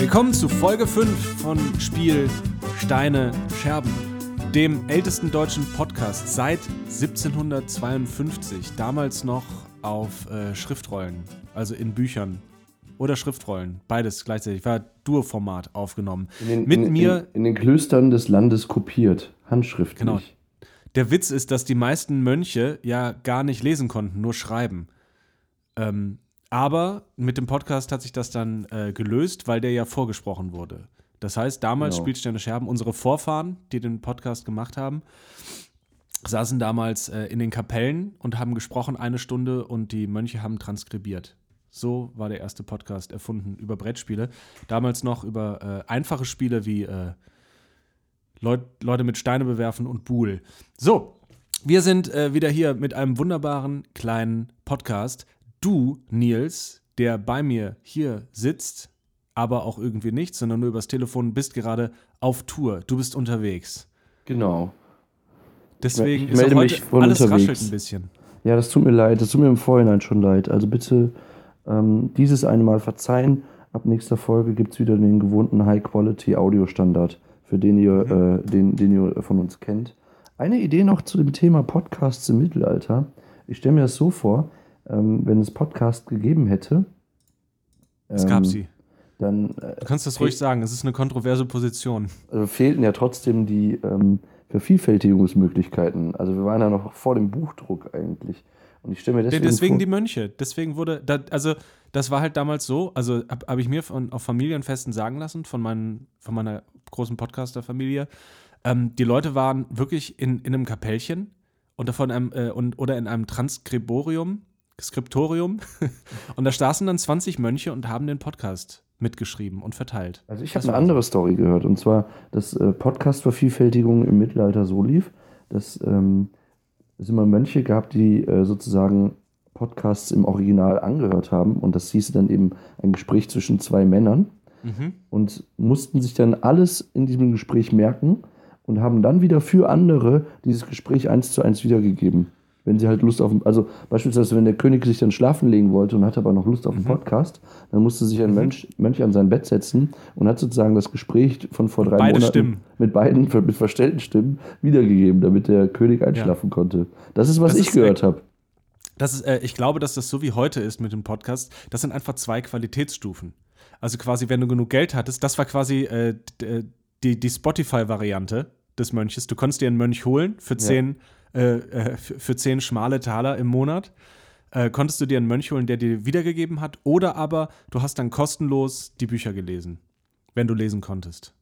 Willkommen zu Folge 5 von Spiel Steine Scherben, dem ältesten deutschen Podcast seit 1752, damals noch auf äh, Schriftrollen, also in Büchern oder Schriftrollen, beides gleichzeitig, war Dur-Format aufgenommen. In den, Mit in, mir, In, in den Klöstern des Landes kopiert, handschriftlich. Genau. der Witz ist, dass die meisten Mönche ja gar nicht lesen konnten, nur schreiben. Ähm, aber mit dem Podcast hat sich das dann äh, gelöst, weil der ja vorgesprochen wurde. Das heißt, damals Genau. Spielsterne Scherben, unsere Vorfahren, die den Podcast gemacht haben, saßen damals äh, in den Kapellen und haben gesprochen eine Stunde und die Mönche haben transkribiert. So war der erste Podcast erfunden über Brettspiele. Damals noch über äh, einfache Spiele wie äh, Leut, Leute mit Steine bewerfen und Buhl. So, wir sind äh, wieder hier mit einem wunderbaren kleinen Podcast. Du, Nils, der bei mir hier sitzt, aber auch irgendwie nicht, sondern nur übers Telefon, bist gerade auf Tour. Du bist unterwegs. Genau. Deswegen Ich melde mich von alles unterwegs. raschelt ein bisschen. Ja, das tut mir leid. Das tut mir im Vorhinein schon leid. Also bitte ähm, dieses eine Mal verzeihen. Ab nächster Folge gibt es wieder den gewohnten High-Quality-Audio-Standard, für den ihr, Mhm. äh, den, den ihr von uns kennt. Eine Idee noch zu dem Thema Podcasts im Mittelalter. Ich stelle mir das so vor, ähm, wenn es Podcast gegeben hätte. Es gab ähm, sie. Dann äh, Du kannst das ruhig sagen, es ist eine kontroverse Position. also fehlten ja trotzdem die ähm, Vervielfältigungsmöglichkeiten. Also wir waren ja noch vor dem Buchdruck eigentlich. Und ich stelle mir deswegen, Deswegen vor, die Mönche. Deswegen wurde, da, also das war halt damals so, also habe hab ich mir von, auf Familienfesten sagen lassen, von, meinen, von meiner großen Podcaster-Familie, ähm, die Leute waren wirklich in, in einem Kapellchen und davon einem, äh, und, oder in einem Transkriborium, Skriptorium und da saßen dann 20 Mönche und haben den Podcast mitgeschrieben und verteilt. also ich habe eine andere Story gehört. Und zwar, dass äh, Podcast-Vervielfältigung im Mittelalter so lief, dass ähm, es immer Mönche gab, die äh, sozusagen Podcasts im Original angehört haben. Und das hieß dann eben ein Gespräch zwischen zwei Männern. Mhm. und mussten sich dann alles in diesem Gespräch merken und haben dann wieder für andere dieses Gespräch eins zu eins wiedergegeben. Wenn sie halt Lust auf, also beispielsweise, wenn der König sich dann schlafen legen wollte und hatte aber noch Lust auf einen Podcast, dann musste sich ein Mönch, Mönch an sein Bett setzen und hat sozusagen das Gespräch von vor drei beide Monaten Stimmen. mit beiden, mit verstellten Stimmen wiedergegeben, damit der König einschlafen konnte. Das ist, was Das ich ist gehört habe. Das ist, äh, ich glaube, dass das so wie heute ist mit dem Podcast. Das sind einfach zwei Qualitätsstufen. Also quasi, wenn du genug Geld hattest, das war quasi äh, äh, die, die Spotify-Variante des Mönches. Du konntest dir einen Mönch holen für zehn, äh, äh, für, für zehn schmale Taler im Monat. Äh, konntest du dir einen Mönch holen, der dir wiedergegeben hat, oder aber du hast dann kostenlos die Bücher gelesen, wenn du lesen konntest.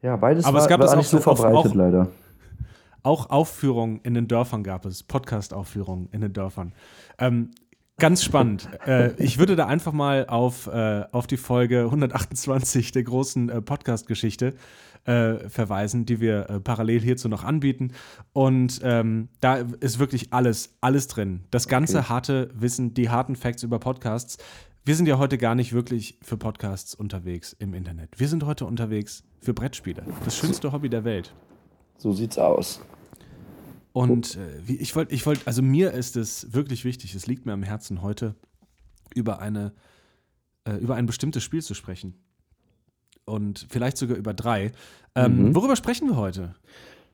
Ja, beides Aber war, es gab war das nicht auch so verbreitet auch- leider. Auch Aufführungen in den Dörfern gab es, Podcast-Aufführungen in den Dörfern. Ähm, ganz spannend. äh, ich würde da einfach mal auf, äh, auf die Folge 128 der großen äh, Podcast-Geschichte äh, verweisen, die wir äh, parallel hierzu noch anbieten. Und ähm, da ist wirklich alles, alles drin. Das ganze Okay. harte Wissen, die harten Facts über Podcasts. Wir sind ja heute gar nicht wirklich für Podcasts unterwegs im Internet. Wir sind heute unterwegs für Brettspiele. Das schönste Hobby der Welt. So sieht's aus. Und äh, ich wollte, ich wollte, also mir ist es wirklich wichtig, es liegt mir am Herzen, heute über eine, äh, über ein bestimmtes Spiel zu sprechen. Und vielleicht sogar über drei. Ähm, Mhm. Worüber sprechen wir heute?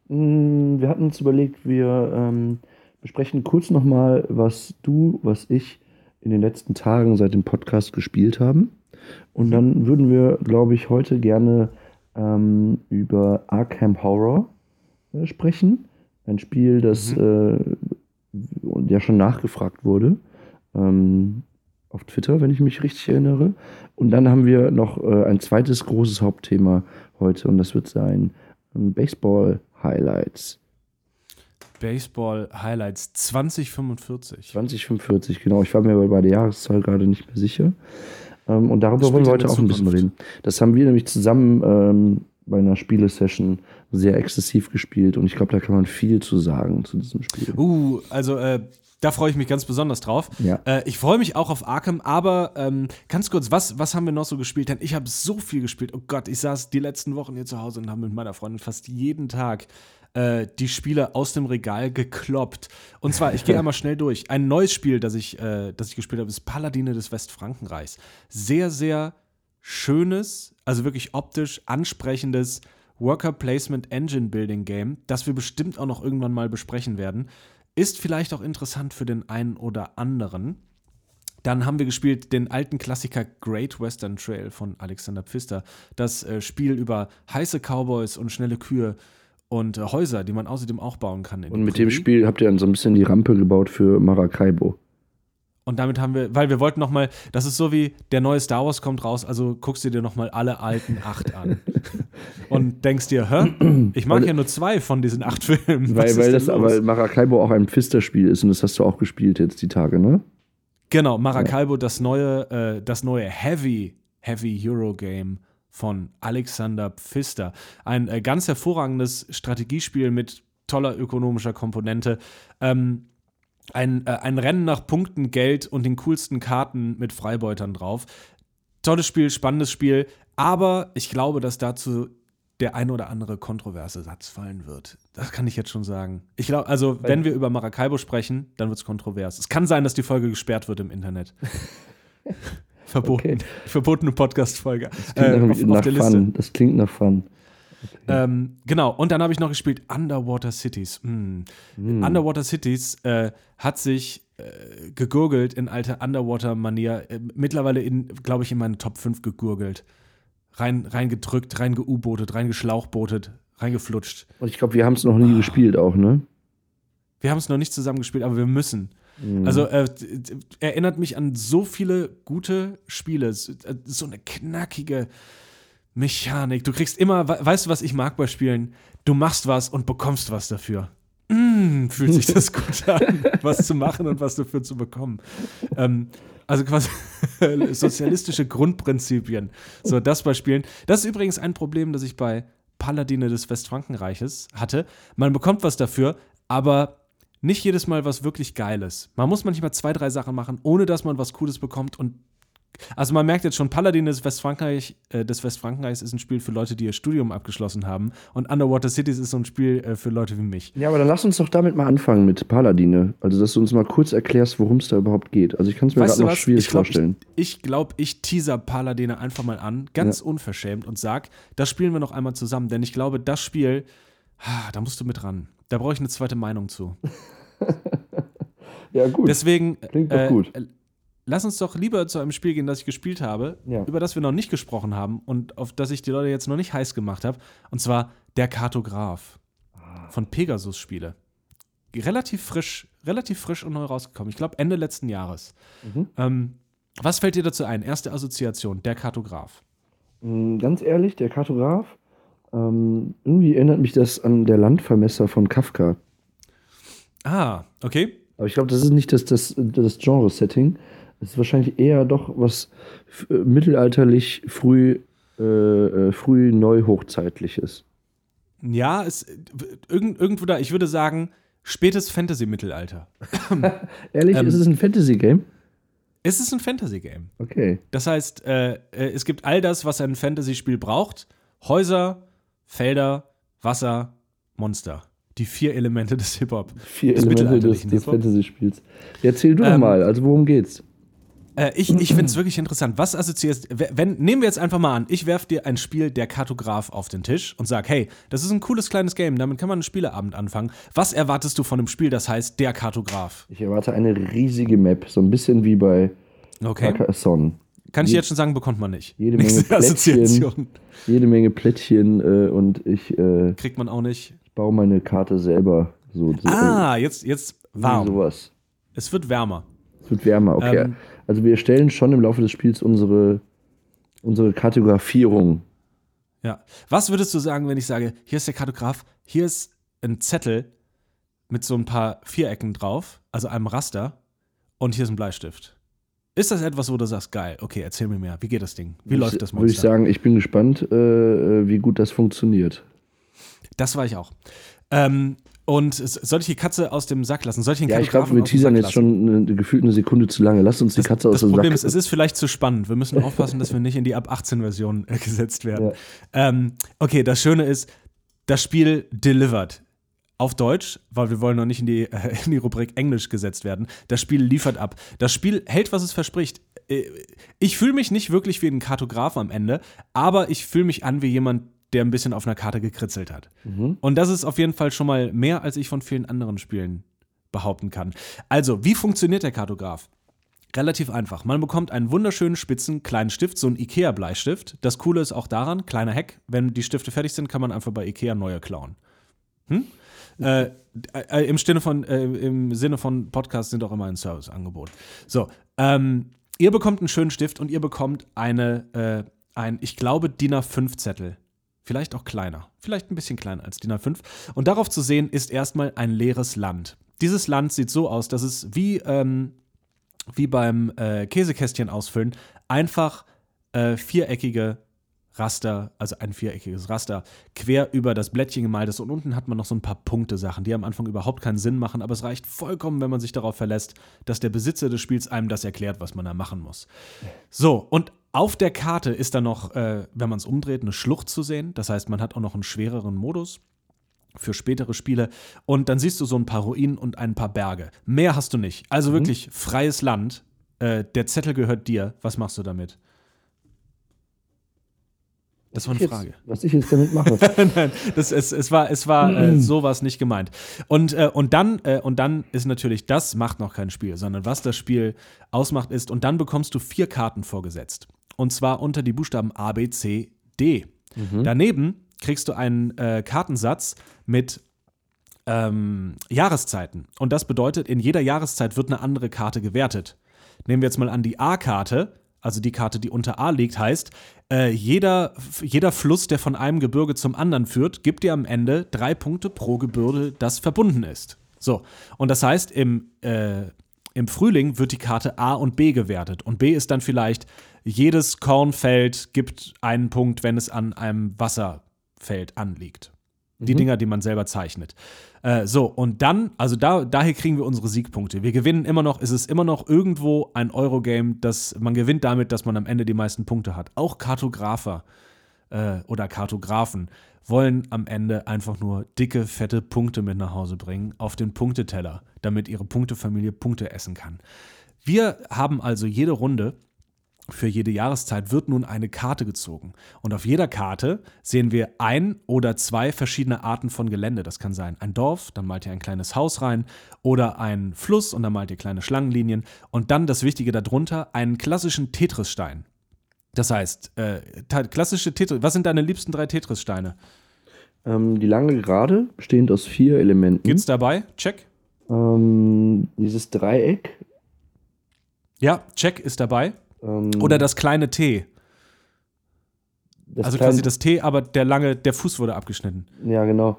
Mm, Wir hatten uns überlegt, wir ähm, besprechen kurz nochmal, was du, was ich in den letzten Tagen seit dem Podcast gespielt haben. Und dann würden wir, glaube ich, heute gerne ähm, über Arkham Horror äh, sprechen. Ein Spiel, das äh, ja schon nachgefragt wurde. Ähm, auf Twitter, wenn ich mich richtig erinnere. Und dann haben wir noch äh, ein zweites großes Hauptthema heute und das wird sein ähm, Baseball-Highlights. Baseball Highlights 2045. 2045, genau. Ich war mir aber bei der Jahreszahl gerade nicht mehr sicher. Ähm, und darüber wollen wir heute auch ein bisschen reden. Das haben wir nämlich zusammen ähm, bei einer Spielesession sehr exzessiv gespielt und ich glaube, da kann man viel zu sagen zu diesem Spiel. Uh, also äh, da freue ich mich ganz besonders drauf. Ja. Äh, ich freue mich auch auf Arkham, aber ähm, ganz kurz, was, was haben wir noch so gespielt? Denn ich habe so viel gespielt. Oh Gott, ich saß die letzten Wochen hier zu Hause und habe mit meiner Freundin fast jeden Tag äh, die Spiele aus dem Regal gekloppt. Und zwar, ich gehe einmal schnell durch. Ein neues Spiel, das ich, äh, das ich gespielt habe, ist Paladine des Westfrankenreichs. Sehr, sehr schönes, also wirklich optisch ansprechendes Worker Placement Engine Building Game, das wir bestimmt auch noch irgendwann mal besprechen werden. Ist vielleicht auch interessant für den einen oder anderen. Dann haben wir gespielt den alten Klassiker Great Western Trail von Alexander Pfister. Das äh, Spiel über heiße Cowboys und schnelle Kühe und äh, Häuser, die man außerdem auch bauen kann. und mit dem Spiel habt ihr dann so ein bisschen die Rampe gebaut für Maracaibo. Und damit haben wir, weil wir wollten noch mal, das ist so wie der neue Star Wars kommt raus, also guckst du dir noch mal alle alten acht an und denkst dir, hä, ich mag ja nur zwei von diesen acht Filmen. weil, weil das aber Maracaibo auch ein Pfister-Spiel ist und das hast du auch gespielt jetzt die Tage, ne? Genau, Maracaibo, das neue, äh, das neue Heavy, Heavy Euro Game von Alexander Pfister. Ein äh, ganz hervorragendes Strategiespiel mit toller ökonomischer Komponente. Ähm, ein, äh, ein Rennen nach Punkten, Geld und den coolsten Karten mit Freibeutern drauf. Tolles Spiel, spannendes Spiel, aber ich glaube, dass dazu der ein oder andere kontroverse Satz fallen wird. Das kann ich jetzt schon sagen. Ich glaube, also, wenn wir über Maracaibo sprechen, dann wird es kontrovers. Es kann sein, dass die Folge gesperrt wird im Internet. Verboten. Okay. Verbotene Podcast-Folge. Äh, auf, auf Das klingt nach Fun. Ähm, genau, und dann habe ich noch gespielt Underwater Cities. Mm. Mm. Underwater Cities äh, hat sich äh, gegurgelt in alter Underwater-Manier. Äh, mittlerweile, glaube ich, in meine Top 5 gegurgelt. Rein, reingedrückt, reingeu-bootet, reingeschlauchbootet, reingeflutscht. Und ich glaube, wir haben es noch nie oh. gespielt auch, ne? Wir haben es noch nicht zusammen gespielt, aber wir müssen. Mhm. Also äh, erinnert mich an so viele gute Spiele. So eine knackige, Mechanik. Du kriegst immer, weißt du, was ich mag bei Spielen? Du machst was und bekommst was dafür. Mm, fühlt sich das gut an, was zu machen und was dafür zu bekommen. Ähm, also quasi sozialistische Grundprinzipien. So, das bei Spielen. Das ist übrigens ein Problem, das ich bei Paladine des Westfrankenreiches hatte. Man bekommt was dafür, aber nicht jedes Mal was wirklich Geiles. Man muss manchmal zwei, drei Sachen machen, ohne dass man was Cooles bekommt und also man merkt jetzt schon, Paladin des, Westfrankreich, äh, des Westfrankreichs ist ein Spiel für Leute, die ihr Studium abgeschlossen haben. Und Underwater Cities ist so ein Spiel äh, für Leute wie mich. Ja, aber dann lass uns doch damit mal anfangen mit Paladine. Also, dass du uns mal kurz erklärst, worum es da überhaupt geht. Also ich kann es mir gerade noch was? schwierig ich glaub, vorstellen. Ich glaube, ich, glaub, ich teaser Paladine einfach mal an, ganz ja. unverschämt und sag, das spielen wir noch einmal zusammen. Denn ich glaube, das Spiel, ah, da musst du mit ran. Da brauche ich eine zweite Meinung zu. ja, gut. Deswegen. Klingt doch äh, gut lass uns doch lieber zu einem Spiel gehen, das ich gespielt habe, ja. über das wir noch nicht gesprochen haben und auf das ich die Leute jetzt noch nicht heiß gemacht habe. Und zwar Der Kartograf ah. von Pegasus Spiele. Relativ frisch, relativ frisch und neu rausgekommen. Ich glaube Ende letzten Jahres. Mhm. Ähm, was fällt dir dazu ein? Erste Assoziation, Der Kartograf. Mm, ganz ehrlich, Der Kartograf, ähm, irgendwie erinnert mich das an Der Landvermesser von Kafka. Ah, okay. Aber ich glaube, das ist nicht das, das, das Genre-Setting. Es ist wahrscheinlich eher doch was äh, mittelalterlich früh, äh, äh, früh neuhochzeitliches. Ja, es, irgend, irgendwo da, ich würde sagen, spätes Fantasy-Mittelalter. Ehrlich, ähm, ist es ein Fantasy-Game? Es ist ein Fantasy-Game. Okay. Das heißt, äh, äh, es gibt all das, was ein Fantasy-Spiel braucht: Häuser, Felder, Wasser, Monster. Die vier Elemente des Hip-Hop. Vier des Elemente des, des Fantasy-Spiels. Erzähl du ähm, mal, also worum geht's? Äh, ich ich finde es wirklich interessant. Was assoziierst wenn Nehmen wir jetzt einfach mal an, ich werfe dir ein Spiel der Kartograf auf den Tisch und sag, hey, das ist ein cooles kleines Game, damit kann man einen Spieleabend anfangen. Was erwartest du von einem Spiel, das heißt der Kartograf? Ich erwarte eine riesige Map, so ein bisschen wie bei okay. Carcassonne. Kann ich jetzt schon sagen, bekommt man nicht. Jede Menge Plättchen, jede Menge Plättchen äh, und ich äh, kriegt man auch nicht. Ich baue meine Karte selber so. so ah, jetzt jetzt warm. Sowas. Es wird wärmer. Es wird wärmer, okay. Ähm, also wir erstellen schon im Laufe des Spiels unsere, unsere Kartografierung. Ja. Was würdest du sagen, wenn ich sage, hier ist der Kartograf, hier ist ein Zettel mit so ein paar Vierecken drauf, also einem Raster, und hier ist ein Bleistift? Ist das etwas, wo du sagst, geil, okay, erzähl mir mehr. Wie geht das Ding? Wie würde läuft das Monster? Würde ich sagen, ich bin gespannt, äh, äh, wie gut das funktioniert. Das war ich auch. Ähm, und soll ich die Katze aus dem Sack lassen? Soll ich den ja, ich glaube, wir teasern jetzt schon eine, gefühlt eine Sekunde zu lange. Lass uns die das, Katze aus dem Sack. Das Problem ist, es ist vielleicht zu spannend. Wir müssen aufpassen, dass wir nicht in die ab 18 Version äh, gesetzt werden. Ja. Ähm, okay, das Schöne ist, das Spiel delivered. auf Deutsch, weil wir wollen noch nicht in die, äh, in die Rubrik Englisch gesetzt werden. Das Spiel liefert ab. Das Spiel hält, was es verspricht. Äh, ich fühle mich nicht wirklich wie ein Kartograf am Ende, aber ich fühle mich an wie jemand, der ein bisschen auf einer Karte gekritzelt hat. Mhm. Und das ist auf jeden Fall schon mal mehr, als ich von vielen anderen Spielen behaupten kann. Also, wie funktioniert der Kartograf? Relativ einfach. Man bekommt einen wunderschönen spitzen kleinen Stift, so einen IKEA-Bleistift. Das Coole ist auch daran, kleiner Hack, wenn die Stifte fertig sind, kann man einfach bei IKEA neue klauen. Hm? Äh, äh, im, Sinne von, äh, Im Sinne von Podcasts sind auch immer ein Serviceangebot. So, ähm, ihr bekommt einen schönen Stift und ihr bekommt eine, äh, ein, ich glaube, DIN A5-Zettel. Vielleicht auch kleiner. Vielleicht ein bisschen kleiner als DIN A5. Und darauf zu sehen ist erstmal ein leeres Land. Dieses Land sieht so aus, dass es wie, ähm, wie beim äh, Käsekästchen ausfüllen einfach äh, viereckige Raster, also ein viereckiges Raster, quer über das Blättchen gemalt ist. Und unten hat man noch so ein paar Punkte-Sachen, die am Anfang überhaupt keinen Sinn machen, aber es reicht vollkommen, wenn man sich darauf verlässt, dass der Besitzer des Spiels einem das erklärt, was man da machen muss. So, und auf der Karte ist dann noch, äh, wenn man es umdreht, eine Schlucht zu sehen. Das heißt, man hat auch noch einen schwereren Modus für spätere Spiele. Und dann siehst du so ein paar Ruinen und ein paar Berge. Mehr hast du nicht. Also mhm. wirklich freies Land. Äh, der Zettel gehört dir. Was machst du damit? Das war eine Frage. Jetzt, was ich jetzt damit mache. Nein, das, es, es war, es war äh, sowas nicht gemeint. Und, äh, und, dann, äh, und dann ist natürlich, das macht noch kein Spiel, sondern was das Spiel ausmacht ist, und dann bekommst du vier Karten vorgesetzt. Und zwar unter die Buchstaben A, B, C, D. Mhm. Daneben kriegst du einen äh, Kartensatz mit ähm, Jahreszeiten. Und das bedeutet, in jeder Jahreszeit wird eine andere Karte gewertet. Nehmen wir jetzt mal an die A-Karte also die Karte, die unter A liegt, heißt, äh, jeder, jeder Fluss, der von einem Gebirge zum anderen führt, gibt dir am Ende drei Punkte pro Gebirge, das verbunden ist. So, und das heißt, im, äh, im Frühling wird die Karte A und B gewertet. Und B ist dann vielleicht, jedes Kornfeld gibt einen Punkt, wenn es an einem Wasserfeld anliegt. Die mhm. Dinger, die man selber zeichnet. Äh, so, und dann, also da, daher kriegen wir unsere Siegpunkte. Wir gewinnen immer noch, ist es immer noch irgendwo ein Eurogame, das man gewinnt damit, dass man am Ende die meisten Punkte hat. Auch Kartografer äh, oder Kartografen wollen am Ende einfach nur dicke, fette Punkte mit nach Hause bringen auf den Punkteteller, damit ihre Punktefamilie Punkte essen kann. Wir haben also jede Runde für jede Jahreszeit wird nun eine Karte gezogen. Und auf jeder Karte sehen wir ein oder zwei verschiedene Arten von Gelände. Das kann sein ein Dorf, dann malt ihr ein kleines Haus rein, oder ein Fluss und dann malt ihr kleine Schlangenlinien. Und dann das Wichtige darunter, einen klassischen Tetris-Stein. Das heißt, äh, klassische Tetris. Was sind deine liebsten drei Tetris-Steine? Ähm, die lange Gerade, bestehend aus vier Elementen. Geht's dabei? Check. Ähm, dieses Dreieck. Ja, check ist dabei. Ähm, Oder das kleine T. Das also quasi das T, aber der lange, der Fuß wurde abgeschnitten. Ja, genau.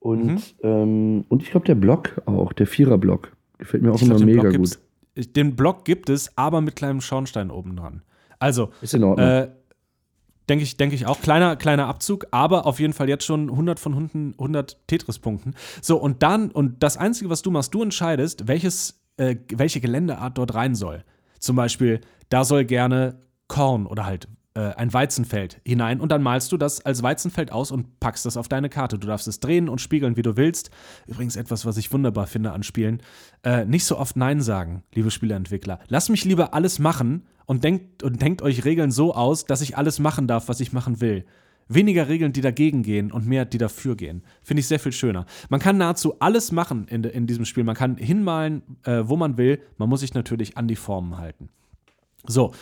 Und, mhm. ähm, und ich glaube, der Block auch, der Vierer-Block. Gefällt mir auch ich immer glaub, mega gut. Den Block gibt es, aber mit kleinem Schornstein oben dran. Also, ist in Ordnung. Äh, denke ich, denk ich auch. Kleiner, kleiner Abzug, aber auf jeden Fall jetzt schon 100 von 100, 100 Tetris-Punkten. So, und dann, und das Einzige, was du machst, du entscheidest, welches, äh, welche Geländeart dort rein soll. Zum Beispiel, da soll gerne Korn oder halt äh, ein Weizenfeld hinein und dann malst du das als Weizenfeld aus und packst das auf deine Karte. Du darfst es drehen und spiegeln, wie du willst. Übrigens etwas, was ich wunderbar finde an Spielen. Äh, nicht so oft Nein sagen, liebe Spieleentwickler. Lasst mich lieber alles machen und denkt, und denkt euch Regeln so aus, dass ich alles machen darf, was ich machen will. Weniger Regeln, die dagegen gehen und mehr, die dafür gehen. Finde ich sehr viel schöner. Man kann nahezu alles machen in, in diesem Spiel. Man kann hinmalen, äh, wo man will. Man muss sich natürlich an die Formen halten. So.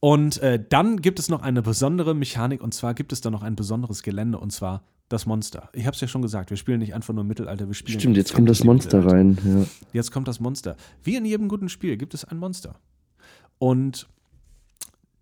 Und äh, dann gibt es noch eine besondere Mechanik und zwar gibt es da noch ein besonderes Gelände und zwar das Monster. Ich habe es ja schon gesagt, wir spielen nicht einfach nur Mittelalter, wir spielen. Stimmt, jetzt kommt das Monster rein. Ja. Jetzt kommt das Monster. Wie in jedem guten Spiel gibt es ein Monster. Und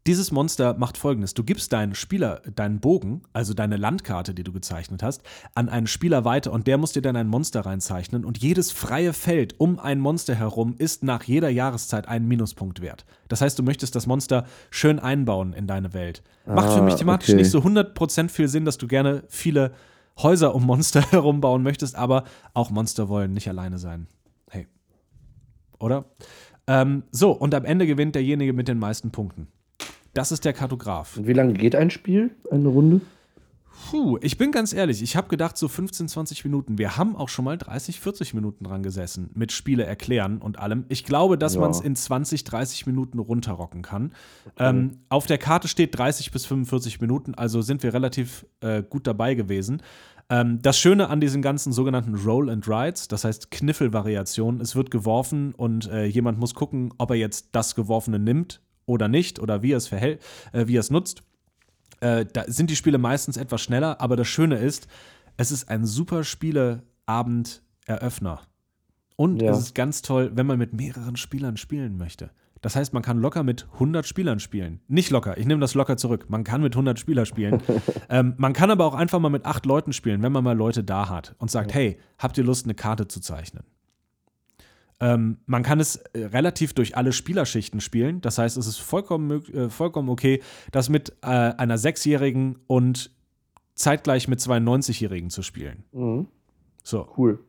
dieses Monster macht folgendes: Du gibst deinen Spieler, deinen Bogen, also deine Landkarte, die du gezeichnet hast, an einen Spieler weiter und der muss dir dann ein Monster reinzeichnen und jedes freie Feld um ein Monster herum ist nach jeder Jahreszeit einen Minuspunkt wert. Das heißt, du möchtest das Monster schön einbauen in deine Welt. Macht ah, für mich thematisch okay. nicht so 100% viel Sinn, dass du gerne viele Häuser um Monster herum bauen möchtest, aber auch Monster wollen nicht alleine sein. Hey. Oder? Ähm, so, und am Ende gewinnt derjenige mit den meisten Punkten. Das ist der Kartograf. Und wie lange geht ein Spiel, eine Runde? Puh, ich bin ganz ehrlich, ich habe gedacht so 15, 20 Minuten. Wir haben auch schon mal 30, 40 Minuten dran gesessen mit Spiele erklären und allem. Ich glaube, dass Ja. man es in 20, 30 Minuten runterrocken kann. Ähm, auf der Karte steht 30 bis 45 Minuten, also sind wir relativ äh, gut dabei gewesen. Ähm, das Schöne an diesen ganzen sogenannten Roll and Rides, das heißt Kniffelvariationen, es wird geworfen und äh, jemand muss gucken, ob er jetzt das Geworfene nimmt oder nicht oder wie er es verhält, äh, wie er es nutzt. Äh, da sind die Spiele meistens etwas schneller, aber das Schöne ist, es ist ein super Spieleabend-Eröffner. Und Ja. es ist ganz toll, wenn man mit mehreren Spielern spielen möchte. Das heißt, man kann locker mit 100 Spielern spielen. Nicht locker, ich nehme das locker zurück. Man kann mit 100 Spielern spielen. ähm, man kann aber auch einfach mal mit acht Leuten spielen, wenn man mal Leute da hat und sagt, hey, habt ihr Lust, eine Karte zu zeichnen? Ähm, man kann es äh, relativ durch alle Spielerschichten spielen. Das heißt, es ist vollkommen, äh, vollkommen okay, das mit äh, einer Sechsjährigen und zeitgleich mit zwei 90-Jährigen zu spielen. Mhm. So. Cool.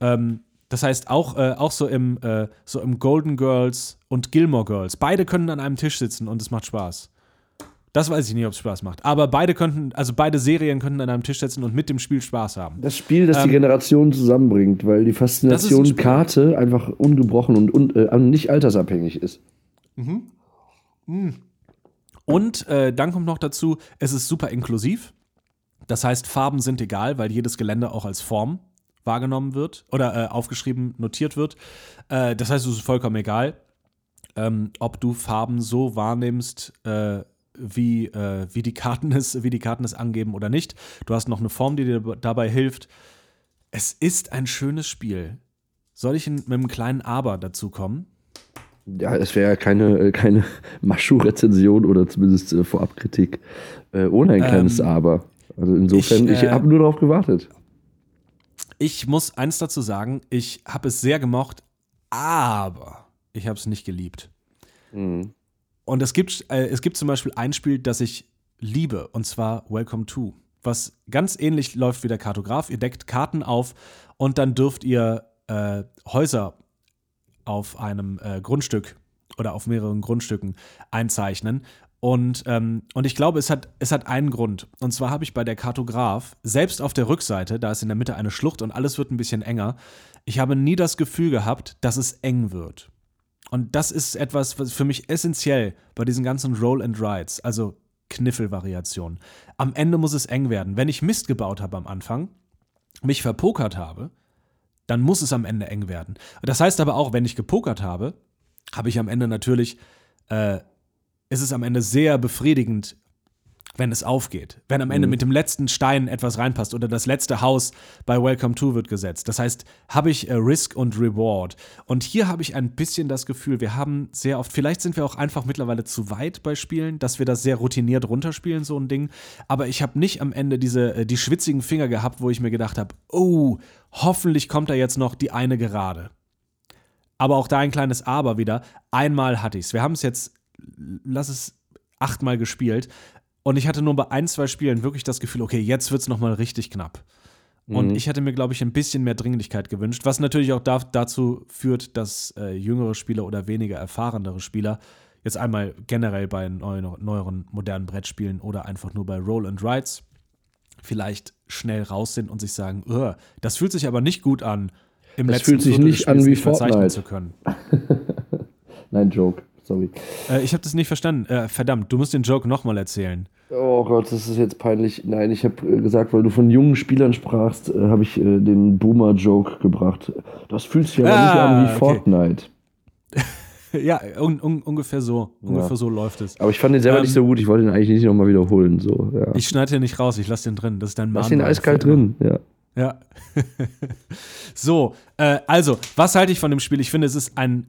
Ähm, das heißt, auch, äh, auch so, im, äh, so im Golden Girls und Gilmore Girls. Beide können an einem Tisch sitzen und es macht Spaß. Das weiß ich nicht, ob es Spaß macht. Aber beide könnten, also beide Serien könnten an einem Tisch sitzen und mit dem Spiel Spaß haben. Das Spiel, das die Ähm, Generationen zusammenbringt, weil die ein Faszination Spiel. Karte einfach ungebrochen und un äh, nicht altersabhängig ist. Und äh, dann kommt noch dazu, es ist super inklusiv. Das heißt, Farben sind egal, weil jedes Gelände auch als Form wahrgenommen wird oder äh, aufgeschrieben, notiert wird. Äh, das heißt, es ist vollkommen egal, ähm, ob du Farben so wahrnimmst, äh, wie, äh, wie, die Karten es, wie die Karten es angeben oder nicht. Du hast noch eine Form, die dir dabei hilft. Es ist ein schönes Spiel. Soll ich in, mit einem kleinen Aber dazu kommen? Ja, es wäre keine, äh, keine Maschu-Rezension oder zumindest äh, Vorabkritik äh, ohne ein kleines Ähm, Aber. Also insofern, ich, ich, äh, habe nur darauf gewartet. Ich muss eins dazu sagen, ich habe es sehr gemocht, aber ich habe es nicht geliebt. Mhm. Und es gibt, äh, es gibt zum Beispiel ein Spiel, das ich liebe, und zwar Welcome to, was ganz ähnlich läuft wie der Kartograf. Ihr deckt Karten auf und dann dürft ihr äh, Häuser auf einem äh, Grundstück oder auf mehreren Grundstücken einzeichnen. Und, ähm, und ich glaube, es hat, es hat einen Grund. Und zwar habe ich bei der Kartograf, selbst auf der Rückseite, da ist in der Mitte eine Schlucht und alles wird ein bisschen enger, ich habe nie das Gefühl gehabt, dass es eng wird. Und das ist etwas, was für mich essentiell bei diesen ganzen Roll and Rides, also Kniffelvariationen. Am Ende muss es eng werden. Wenn ich Mist gebaut habe am Anfang, mich verpokert habe, dann muss es am Ende eng werden. Das heißt aber auch, wenn ich gepokert habe, habe ich am Ende natürlich, äh, ist es am Ende sehr befriedigend, wenn es aufgeht. Wenn am Ende mit dem letzten Stein etwas reinpasst oder das letzte Haus bei Welcome to wird gesetzt. Das heißt, habe ich äh, Risk und Reward. Und hier habe ich ein bisschen das Gefühl, wir haben sehr oft, vielleicht sind wir auch einfach mittlerweile zu weit bei Spielen, dass wir das sehr routiniert runterspielen, so ein Ding. Aber ich habe nicht am Ende diese, äh, die schwitzigen Finger gehabt, wo ich mir gedacht habe, oh, hoffentlich kommt da jetzt noch die eine gerade. Aber auch da ein kleines Aber wieder. Einmal hatte ich es. Wir haben es jetzt, lass es achtmal gespielt. Und ich hatte nur bei ein, zwei Spielen wirklich das Gefühl, okay, jetzt wird es nochmal richtig knapp. Und ich hätte mir, glaube ich, ein bisschen mehr Dringlichkeit gewünscht, was natürlich auch da, dazu führt, dass äh, jüngere Spieler oder weniger erfahrenere Spieler jetzt einmal generell bei neu, neueren modernen Brettspielen oder einfach nur bei Roll and Rides vielleicht schnell raus sind und sich sagen, "Ugh, das fühlt sich aber nicht gut an, im Das letzten fühlt sich Viertel nicht an wie verzeichnen Fortnite. zu können. Nein, Joke. Sorry. Äh, ich habe das nicht verstanden. Äh, verdammt, du musst den Joke nochmal erzählen. Oh Gott, das ist jetzt peinlich. Nein, ich habe äh, gesagt, weil du von jungen Spielern sprachst, äh, habe ich äh, den Boomer-Joke gebracht. Das fühlt sich aber Ah, nicht an wie okay. Fortnite. ja, un un ungefähr so. Ungefähr Ja. so läuft es. Aber ich fand den selber Ähm, nicht so gut. Ich wollte ihn eigentlich nicht nochmal wiederholen. So, ja. Ich schneide den nicht raus, ich lasse den drin. Das ist dein Lass ihn Mahnmal eiskalt drin. Ja. Ja. so, äh, also, was halte ich von dem Spiel? Ich finde, es ist ein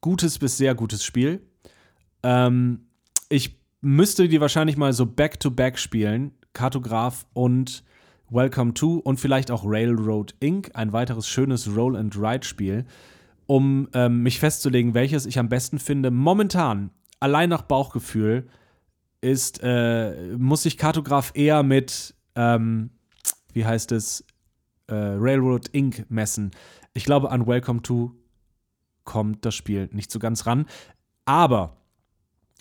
gutes bis sehr gutes Spiel. Ähm, ich müsste die wahrscheinlich mal so back-to-back spielen. Kartograf und Welcome to und vielleicht auch Railroad Inc., ein weiteres schönes Roll-and-Ride-Spiel, um ähm, mich festzulegen, welches ich am besten finde. Momentan, allein nach Bauchgefühl, ist, äh, muss sich Kartograf eher mit, ähm, wie heißt es, äh, Railroad Inc. messen. Ich glaube, an Welcome to kommt das Spiel nicht so ganz ran. Aber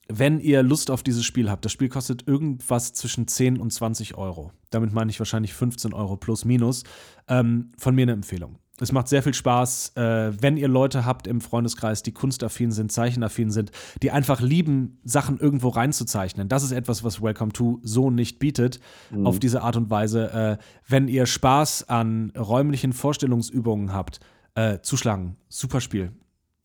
wenn ihr Lust auf dieses Spiel habt, das Spiel kostet irgendwas zwischen 10 und 20 Euro. Damit meine ich wahrscheinlich 15 Euro plus minus. Ähm, von mir eine Empfehlung. Es macht sehr viel Spaß, äh, wenn ihr Leute habt im Freundeskreis, die kunstaffin sind, zeichenaffin sind, die einfach lieben, Sachen irgendwo reinzuzeichnen. Das ist etwas, was Welcome to so nicht bietet, mhm. auf diese Art und Weise. Äh, wenn ihr Spaß an räumlichen Vorstellungsübungen habt, äh, zuschlagen. Super Spiel.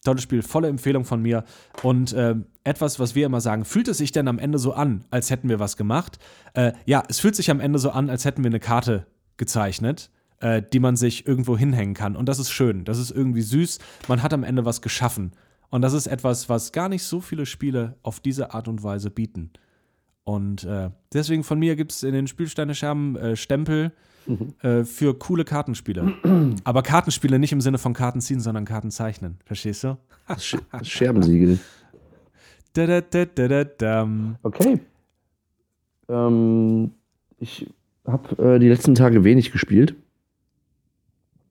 Tolles Spiel, volle Empfehlung von mir. Und äh, etwas, was wir immer sagen, fühlt es sich denn am Ende so an, als hätten wir was gemacht? Äh, ja, es fühlt sich am Ende so an, als hätten wir eine Karte gezeichnet äh, die man sich irgendwo hinhängen kann. Und das ist schön, das ist irgendwie süß. Man hat am Ende was geschaffen. Und das ist etwas, was gar nicht so viele Spiele auf diese Art und Weise bieten. Und äh, deswegen von mir gibt es in den Spielsteine-Scherben äh, Stempel mhm. äh, für coole Kartenspiele. Aber Kartenspiele nicht im Sinne von Karten ziehen, sondern Karten zeichnen. Verstehst du? das, Sch das Scherbensiegel. Da, da, da, da, da, okay. Ähm, ich habe äh, die letzten Tage wenig gespielt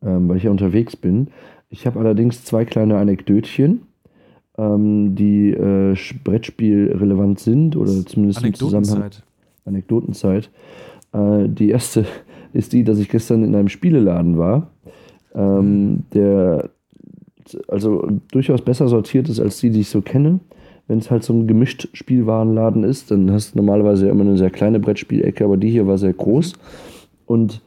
ähm, weil ich ja unterwegs bin. Ich habe allerdings zwei kleine Anekdötchen, ähm, die äh, Brettspielrelevant sind oder zumindest im Zusammenhang. Anekdotenzeit. Äh, die erste ist die, dass ich gestern in einem Spieleladen war, ähm, der also durchaus besser sortiert ist als die, die ich so kenne. Wenn es halt so ein gemischt Spielwarenladen ist, dann hast du normalerweise immer eine sehr kleine Brettspielecke, aber die hier war sehr groß. Und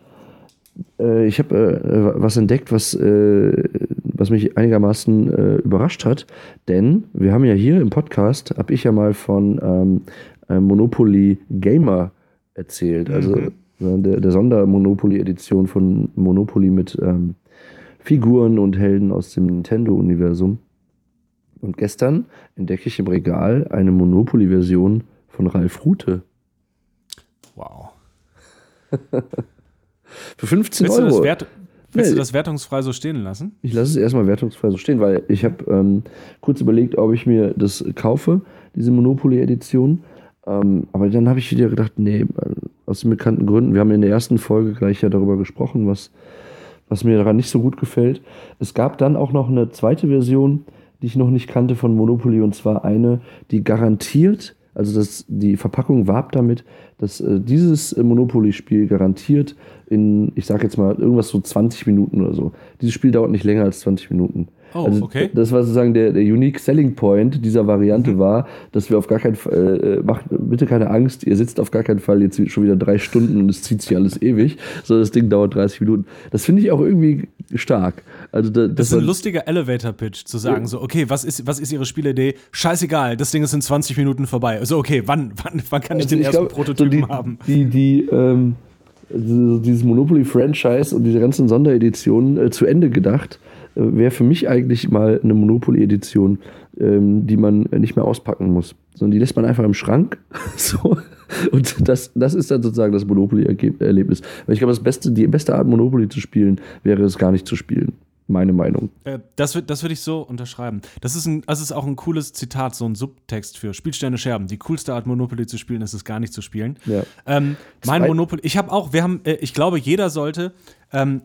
äh, ich habe äh, was entdeckt, was, äh, was mich einigermaßen äh, überrascht hat. Denn wir haben ja hier im Podcast, habe ich ja mal von ähm, äh, Monopoly Gamer erzählt. Also mhm. Der, der Sonder-Monopoly-Edition von Monopoly mit ähm, Figuren und Helden aus dem Nintendo-Universum. Und gestern entdecke ich im Regal eine Monopoly-Version von Ralf Rute. Wow. Für 15 willst Euro. Du das Wert, willst nee. du das wertungsfrei so stehen lassen? Ich lasse es erstmal wertungsfrei so stehen, weil ich habe ähm, kurz überlegt, ob ich mir das kaufe, diese Monopoly-Edition. Ähm, aber dann habe ich wieder gedacht, nee, aus den bekannten Gründen. Wir haben in der ersten Folge gleich ja darüber gesprochen, was, was mir daran nicht so gut gefällt. Es gab dann auch noch eine zweite Version, die ich noch nicht kannte von Monopoly, und zwar eine, die garantiert also das, die Verpackung warb damit, dass äh, dieses Monopoly-Spiel garantiert in, ich sag jetzt mal, irgendwas so 20 Minuten oder so. Dieses Spiel dauert nicht länger als 20 Minuten. Oh, also okay. Das war sozusagen der, der Unique Selling Point dieser Variante mhm. war, dass wir auf gar keinen Fall, äh, macht bitte keine Angst, ihr sitzt auf gar keinen Fall jetzt schon wieder drei Stunden und es zieht sich alles ewig, sondern das Ding dauert 30 Minuten. Das finde ich auch irgendwie stark. Also da, das, das ist ein lustiger Elevator-Pitch, zu sagen, ja. so, okay, was ist, was ist Ihre Spielidee? Scheißegal, das Ding ist in 20 Minuten vorbei. Also, okay, wann, wann, wann kann ich also den ich ersten glaub, Prototypen so die, haben? Die, die, ähm, dieses Monopoly-Franchise und diese ganzen Sondereditionen äh, zu Ende gedacht wäre für mich eigentlich mal eine Monopoly-Edition, ähm, die man nicht mehr auspacken muss. Sondern die lässt man einfach im Schrank. so. Und das, das ist dann sozusagen das Monopoly-Erlebnis. Weil ich glaube, das beste, die beste Art, Monopoly zu spielen, wäre es gar nicht zu spielen. Meine Meinung. Äh, das, das würde ich so unterschreiben. Das ist, ein, das ist auch ein cooles Zitat, so ein Subtext für Spielsterne Scherben. Die coolste Art, Monopoly zu spielen, ist es gar nicht zu spielen. Ja. Ähm, mein Monopoly, ich habe auch, wir haben, äh, ich glaube, jeder sollte ähm,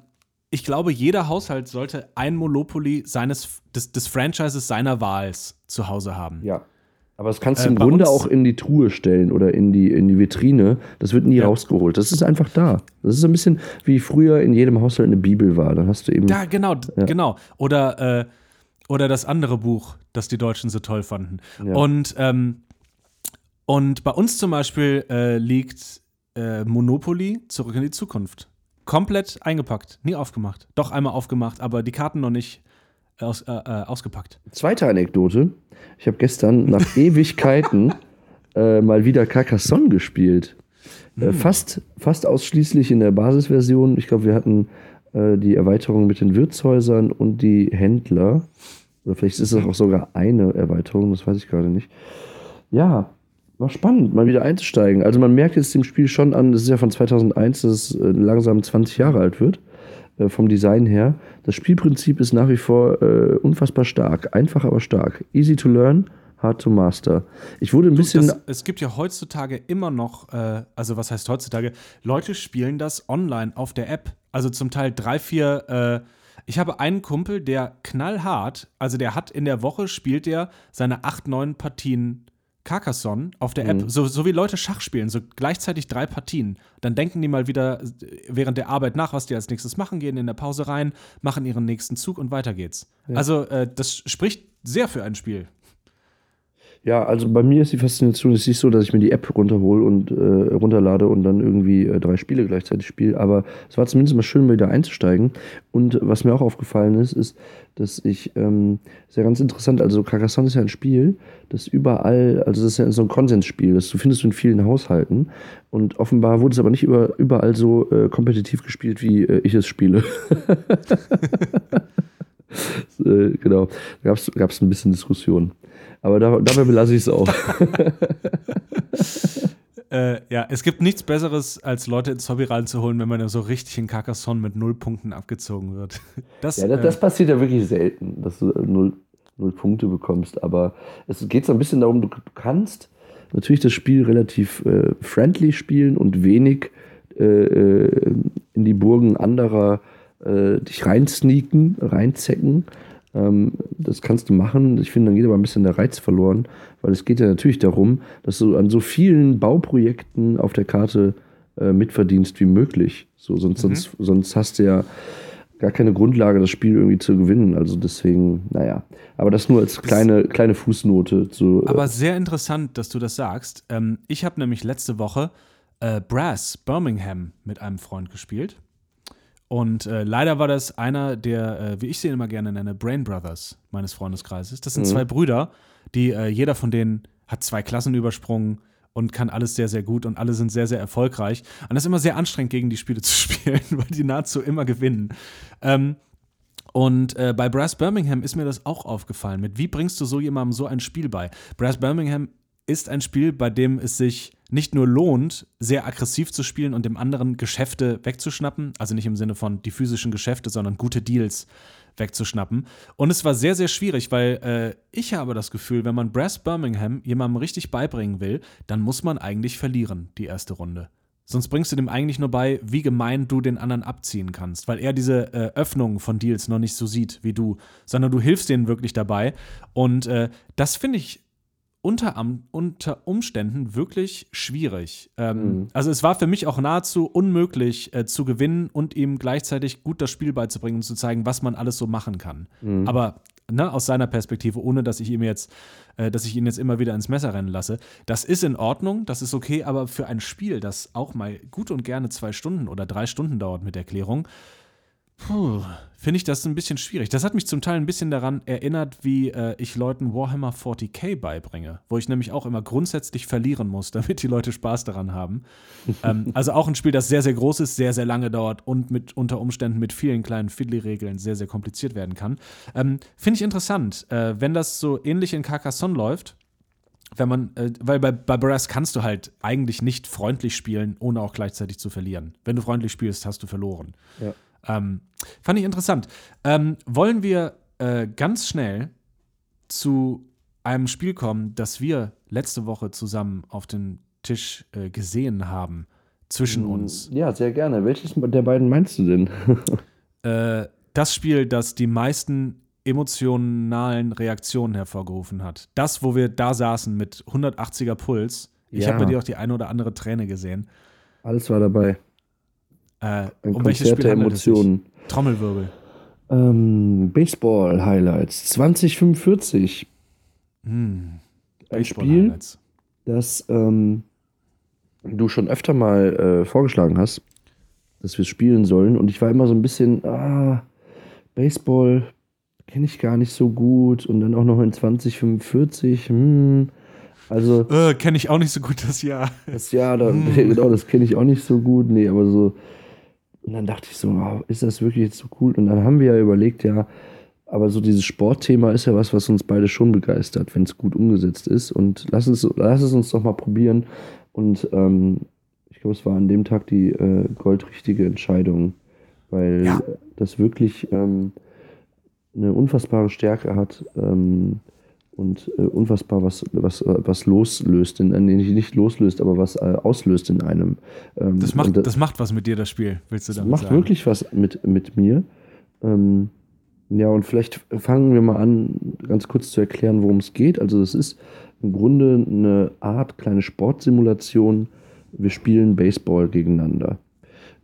ich glaube, jeder Haushalt sollte ein Monopoly seines, des, des Franchises seiner Wahl zu Hause haben. Ja. Aber das kannst du äh, im Grunde auch in die Truhe stellen oder in die, in die Vitrine. Das wird nie ja. rausgeholt. Das ist einfach da. Das ist ein bisschen wie früher in jedem Haushalt eine Bibel war. Da hast du eben. Ja, genau, ja. genau. Oder, äh, oder das andere Buch, das die Deutschen so toll fanden. Ja. Und, ähm, und bei uns zum Beispiel äh, liegt äh, Monopoly zurück in die Zukunft komplett eingepackt, nie aufgemacht. Doch einmal aufgemacht, aber die Karten noch nicht aus, äh, äh ausgepackt. Zweite Anekdote. Ich habe gestern nach Ewigkeiten äh, mal wieder Carcassonne gespielt. Äh, hm. fast, fast ausschließlich in der Basisversion. Ich glaube, wir hatten äh, die Erweiterung mit den Wirtshäusern und die Händler. Oder vielleicht ist es auch sogar eine Erweiterung, das weiß ich gerade nicht. Ja, war spannend, mal wieder einzusteigen. Also man merkt jetzt dem Spiel schon an, das ist ja von 2001, dass es äh, langsam 20 Jahre alt wird, äh, vom Design her. Das Spielprinzip ist nach wie vor äh, unfassbar stark, einfach aber stark. Easy to learn, hard to master. Ich wurde ein du, bisschen. Das, es gibt ja heutzutage immer noch, äh, also was heißt heutzutage? Leute spielen das online auf der App. Also zum Teil drei, vier. Äh, ich habe einen Kumpel, der knallhart, also der hat in der Woche spielt er seine acht, neun Partien Carcassonne auf der App, Mhm. so, so wie Leute Schach spielen, so gleichzeitig drei Partien. Dann denken die mal wieder äh, während der Arbeit nach, was die als nächstes machen, gehen in der Pause rein, machen ihren nächsten Zug und weiter geht's. Also, äh, das spricht sehr für ein Spiel. Ja, also bei mir ist die Faszination jetzt nicht so, dass ich mir die App runterhole und äh, runterlade und dann irgendwie äh, drei Spiele gleichzeitig spiele, aber es war zumindest mal schön, mal wieder einzusteigen. Und was mir auch aufgefallen ist, ist, dass ich, ähm, ist ja ganz interessant, also Carcassonne ist ja ein Spiel, das überall, also das ist ja so ein Konsensspiel, das du findest du in vielen Haushalten und offenbar wurde es aber nicht über, überall so äh, kompetitiv gespielt, wie äh, ich es spiele. äh, genau, da gab es ein bisschen Diskussion. Aber da, dabei belasse ich es auch. Äh, ja, es gibt nichts Besseres, als Leute ins Hobby reinzuholen, wenn man dann so richtig in Carcassonne mit null Punkten abgezogen wird. Das, Ja, das, das passiert ja wirklich selten, dass du null, null Punkte bekommst. Aber es geht so ein bisschen darum, du kannst natürlich das Spiel relativ äh, friendly spielen und wenig äh, äh, in die Burgen anderer äh, dich reinsneaken, reinzecken. Ähm, das kannst du machen. Ich finde, dann geht aber ein bisschen der Reiz verloren, weil es geht ja natürlich darum, dass du an so vielen Bauprojekten auf der Karte äh, mitverdienst wie möglich. So, sonst, sonst, sonst hast du ja gar keine Grundlage, das Spiel irgendwie zu gewinnen. Also deswegen, naja. Aber das nur als kleine, kleine Fußnote zu. äh, Aber sehr interessant, dass du das sagst. Ähm, ich habe nämlich letzte Woche äh, Brass Birmingham mit einem Freund gespielt. Und äh, leider war das einer der, äh, wie ich sie immer gerne nenne, Brain Brothers meines Freundeskreises. Das sind zwei Brüder, die äh, jeder von denen hat zwei Klassen übersprungen und kann alles sehr, sehr gut und alle sind sehr, sehr erfolgreich. Und das ist immer sehr anstrengend, gegen die Spiele zu spielen, weil die nahezu immer gewinnen. Ähm, und äh, bei Brass Birmingham ist mir das auch aufgefallen. Mit wie bringst du so jemandem so ein Spiel bei? Brass Birmingham ist ein Spiel, bei dem es sich nicht nur lohnt, sehr aggressiv zu spielen und dem anderen Geschäfte wegzuschnappen, also nicht im Sinne von die physischen Geschäfte, sondern gute Deals wegzuschnappen. Und es war sehr, sehr schwierig, weil äh, ich habe das Gefühl, wenn man Brass Birmingham jemandem richtig beibringen will, dann muss man eigentlich verlieren, die erste Runde. Sonst bringst du dem eigentlich nur bei, wie gemein du den anderen abziehen kannst, weil er diese äh, Öffnung von Deals noch nicht so sieht wie du, sondern du hilfst denen wirklich dabei. Und äh, das finde ich unter, unter Umständen wirklich schwierig. Ähm, Mhm. Also es war für mich auch nahezu unmöglich äh, zu gewinnen und ihm gleichzeitig gut das Spiel beizubringen und zu zeigen, was man alles so machen kann. Mhm. Aber ne, aus seiner Perspektive, ohne dass ich ihm jetzt, äh, dass ich ihn jetzt immer wieder ins Messer rennen lasse, das ist in Ordnung, das ist okay, aber für ein Spiel, das auch mal gut und gerne zwei Stunden oder drei Stunden dauert mit Erklärung, finde ich das ein bisschen schwierig. Das hat mich zum Teil ein bisschen daran erinnert, wie äh, ich Leuten Warhammer 40k beibringe, wo ich nämlich auch immer grundsätzlich verlieren muss, damit die Leute Spaß daran haben. ähm, also auch ein Spiel, das sehr, sehr groß ist, sehr, sehr lange dauert und mit unter Umständen mit vielen kleinen Fiddly-Regeln sehr, sehr kompliziert werden kann. Ähm, finde ich interessant, äh, wenn das so ähnlich in Carcassonne läuft. Wenn man, äh, weil bei, bei Brass kannst du halt eigentlich nicht freundlich spielen, ohne auch gleichzeitig zu verlieren. Wenn du freundlich spielst, hast du verloren. Ja. Ähm, fand ich interessant. Ähm, wollen wir äh, ganz schnell zu einem Spiel kommen, das wir letzte Woche zusammen auf dem Tisch äh, gesehen haben, zwischen uns? Ja, sehr gerne. Welches der beiden meinst du denn? Äh, das Spiel, das die meisten emotionalen Reaktionen hervorgerufen hat. Das, wo wir da saßen mit 180er Puls. Ich Ja. habe bei dir auch die eine oder andere Träne gesehen. Alles war dabei. Äh, Ein um welches Spiel der? Emotionen. Trommelwirbel. Ähm, Baseball Highlights 2045. Hm. Ein Spiel, das ähm, du schon öfter mal äh, vorgeschlagen hast, dass wir es spielen sollen. Und ich war immer so ein bisschen, ah, Baseball kenne ich gar nicht so gut. Und dann auch noch in 2045. Hm. Also Äh, Kenne ich auch nicht so gut das Jahr. das Jahr, da, genau, das kenne ich auch nicht so gut. Nee, aber so. Und dann dachte ich so, wow, ist das wirklich jetzt so cool? Und dann haben wir ja überlegt, ja, aber so dieses Sportthema ist ja was, was uns beide schon begeistert, wenn es gut umgesetzt ist. Und lass es, lass es uns doch mal probieren. Und ähm, ich glaube, es war an dem Tag die äh, goldrichtige Entscheidung, weil Ja. das wirklich ähm, eine unfassbare Stärke hat ähm, und äh, unfassbar was, was, äh, was loslöst, in, äh, nee, nicht loslöst, aber was äh, auslöst in einem. Ähm, Das macht, und das macht was mit dir, das Spiel, willst du das damit macht sagen? wirklich was mit, mit mir. Ähm, Ja, und vielleicht fangen wir mal an, ganz kurz zu erklären, worum es geht. Also es ist im Grunde eine Art kleine Sportsimulation. Wir spielen Baseball gegeneinander.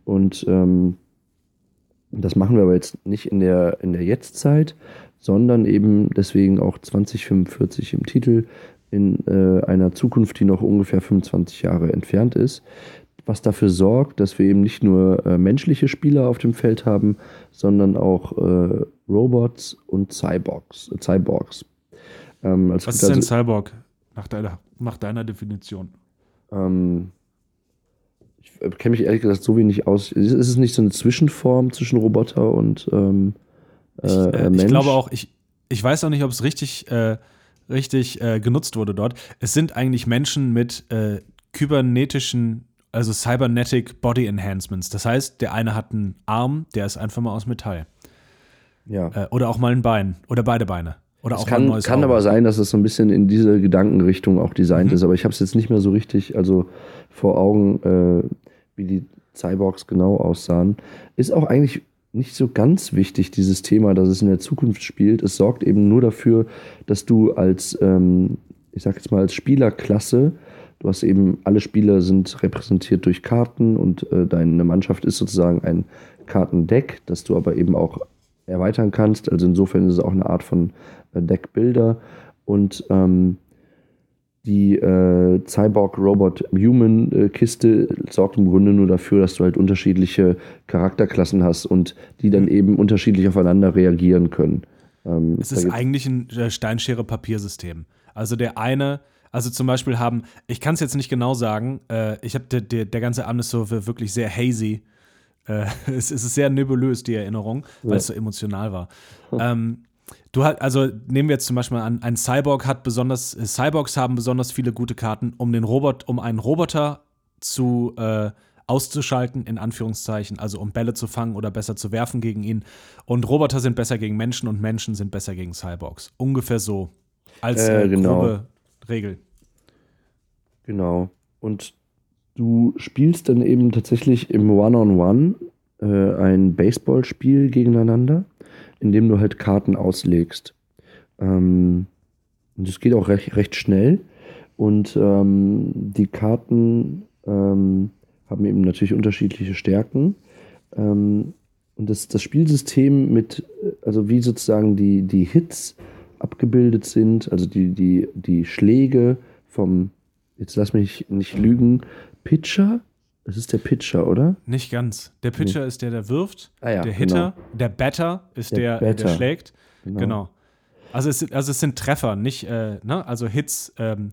Und ähm, das machen wir aber jetzt nicht in der, in der Jetztzeit, sondern eben deswegen auch 2045 im Titel in äh, einer Zukunft, die noch ungefähr 25 Jahre entfernt ist was dafür sorgt, dass wir eben nicht nur äh, menschliche Spieler auf dem Feld haben, sondern auch äh, Robots und Cyborgs. Äh, Cyborgs. Ähm, was ist also, denn Cyborg nach deiner, nach deiner Definition? Ähm, ich äh, kenne mich ehrlich gesagt so wenig aus. Ist es nicht so eine Zwischenform zwischen Roboter und ähm, äh, ich, äh, Mensch? Ich glaube auch, ich, ich weiß auch nicht, ob es richtig, richtig genutzt wurde dort. Es sind eigentlich Menschen mit kybernetischen also Cybernetic Body Enhancements. Das heißt, der eine hat einen Arm, der ist einfach mal aus Metall. Ja. Äh, oder auch mal ein Bein. Oder beide Beine. Oder es auch kann, mal ein neues kann aber sein, dass es so ein bisschen in diese Gedankenrichtung auch designt mhm. ist. Aber ich habe es jetzt nicht mehr so richtig also vor Augen, äh, wie die Cyborgs genau aussahen. Ist auch eigentlich nicht so ganz wichtig, dieses Thema, dass es in der Zukunft spielt. Es sorgt eben nur dafür, dass du als, ähm, ich sag jetzt mal, als Spielerklasse Du hast eben, alle Spieler sind repräsentiert durch Karten und äh, deine Mannschaft ist sozusagen ein Kartendeck, das du aber eben auch erweitern kannst. Also insofern ist es auch eine Art von äh, Deckbilder. Und ähm, die äh, Cyborg Robot Human äh, Kiste sorgt im Grunde nur dafür, dass du halt unterschiedliche Charakterklassen hast und die dann eben unterschiedlich aufeinander reagieren können. Ähm, es ist eigentlich ein äh, Steinschere-Papiersystem. Also der eine also zum Beispiel haben, ich kann es jetzt nicht genau sagen, äh, ich habe der, der, der ganze Abend ist so wirklich sehr hazy. Äh, es, es, ist sehr nebulös, die Erinnerung, weil ja. es so emotional war. ähm, du halt, also nehmen wir jetzt zum Beispiel an, ein Cyborg hat besonders, äh, Cyborgs haben besonders viele gute Karten, um den Robot, um einen Roboter zu äh, auszuschalten, in Anführungszeichen, also um Bälle zu fangen oder besser zu werfen gegen ihn. Und Roboter sind besser gegen Menschen und Menschen sind besser gegen Cyborgs. Ungefähr so. Als äh, genau. grobe Regel. Genau. Und du spielst dann eben tatsächlich im One-on-One -on -One, äh, ein Baseballspiel gegeneinander, in dem du halt Karten auslegst. Ähm, und das geht auch recht, recht schnell. Und ähm, die Karten ähm, haben eben natürlich unterschiedliche Stärken. Ähm, und das, das Spielsystem mit, also wie sozusagen die, die Hits abgebildet sind, also die, die, die Schläge vom jetzt lass mich nicht lügen, Pitcher? Das ist der Pitcher, oder? Nicht ganz. Der Pitcher nee. ist der, der wirft. Ah, ja, der Hitter, genau. der Batter ist der, der, Batter. der schlägt. Genau. genau. Also, es, also es sind Treffer, nicht, äh, ne? Also Hits. Ähm,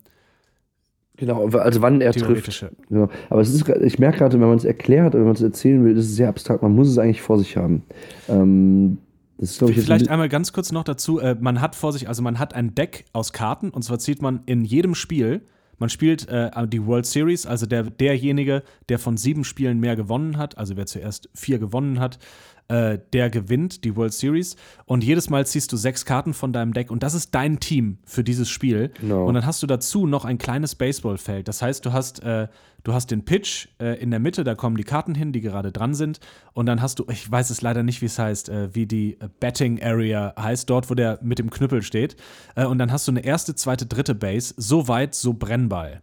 genau, also wann er trifft. Genau. Aber es ist, ich merke gerade, wenn man es erklärt, wenn man es erzählen will, ist es sehr abstrakt. Man muss es eigentlich vor sich haben. Ähm, das ist, ich, Vielleicht ein einmal ganz kurz noch dazu. Äh, man hat vor sich, also man hat ein Deck aus Karten und zwar zieht man in jedem Spiel man spielt äh, die World Series, also der, derjenige, der von sieben Spielen mehr gewonnen hat, also wer zuerst vier gewonnen hat, äh, der gewinnt die World Series. Und jedes Mal ziehst du sechs Karten von deinem Deck und das ist dein Team für dieses Spiel. Genau. Und dann hast du dazu noch ein kleines Baseballfeld. Das heißt, du hast, äh, du hast den Pitch äh, in der Mitte, da kommen die Karten hin, die gerade dran sind. Und dann hast du, ich weiß es leider nicht, wie es heißt, äh, wie die Betting Area heißt, dort, wo der mit dem Knüppel steht. Äh, und dann hast du eine erste, zweite, dritte Base, so weit, so brennball.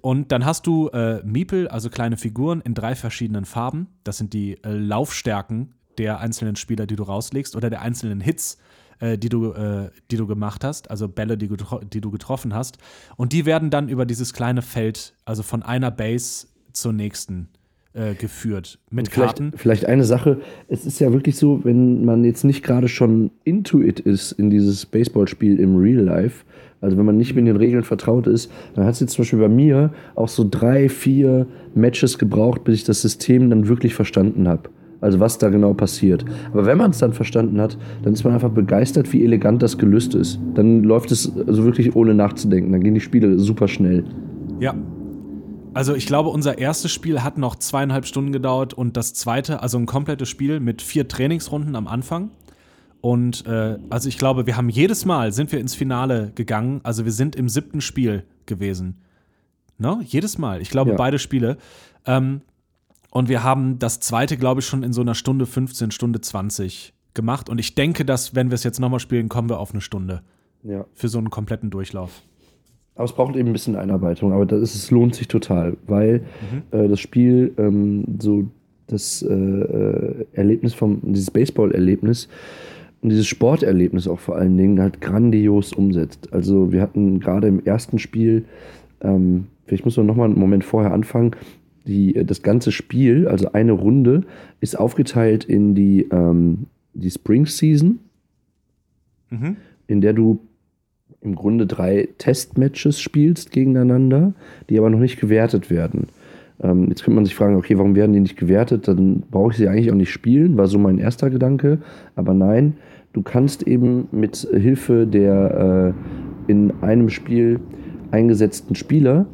Und dann hast du äh, Miepel, also kleine Figuren in drei verschiedenen Farben. Das sind die Laufstärken der einzelnen Spieler, die du rauslegst oder der einzelnen Hits, äh, die, du, äh, die du gemacht hast, also Bälle, die, die du getroffen hast. Und die werden dann über dieses kleine Feld, also von einer Base zur nächsten äh, geführt mit vielleicht, Karten. Vielleicht eine Sache, es ist ja wirklich so, wenn man jetzt nicht gerade schon into it ist in dieses Baseballspiel im Real Life, also wenn man nicht mit den Regeln vertraut ist, dann hat es jetzt zum Beispiel bei mir auch so drei, vier Matches gebraucht, bis ich das System dann wirklich verstanden habe. Also was da genau passiert. Aber wenn man es dann verstanden hat, dann ist man einfach begeistert, wie elegant das gelöst ist. Dann läuft es also wirklich ohne nachzudenken. Dann gehen die Spiele super schnell. Ja. Also ich glaube, unser erstes Spiel hat noch zweieinhalb Stunden gedauert und das zweite, also ein komplettes Spiel mit vier Trainingsrunden am Anfang. Und äh, also ich glaube, wir haben jedes Mal sind wir ins Finale gegangen. Also wir sind im siebten Spiel gewesen. Ne? Jedes Mal. Ich glaube, ja. beide Spiele. Ähm, und wir haben das zweite, glaube ich, schon in so einer Stunde 15, Stunde 20 gemacht. Und ich denke, dass, wenn wir es jetzt nochmal spielen, kommen wir auf eine Stunde. Ja. Für so einen kompletten Durchlauf. Aber es braucht eben ein bisschen Einarbeitung, aber das ist, es lohnt sich total, weil mhm. äh, das Spiel ähm, so das äh, äh, Erlebnis vom, dieses Baseball-Erlebnis und dieses Sporterlebnis auch vor allen Dingen halt grandios umsetzt. Also wir hatten gerade im ersten Spiel, ähm, vielleicht muss man nochmal einen Moment vorher anfangen, die, das ganze Spiel, also eine Runde, ist aufgeteilt in die, ähm, die Spring Season, mhm. in der du im Grunde drei Testmatches spielst gegeneinander, die aber noch nicht gewertet werden. Ähm, jetzt könnte man sich fragen, okay, warum werden die nicht gewertet? Dann brauche ich sie eigentlich auch nicht spielen, war so mein erster Gedanke. Aber nein, du kannst eben mit Hilfe der äh, in einem Spiel eingesetzten Spieler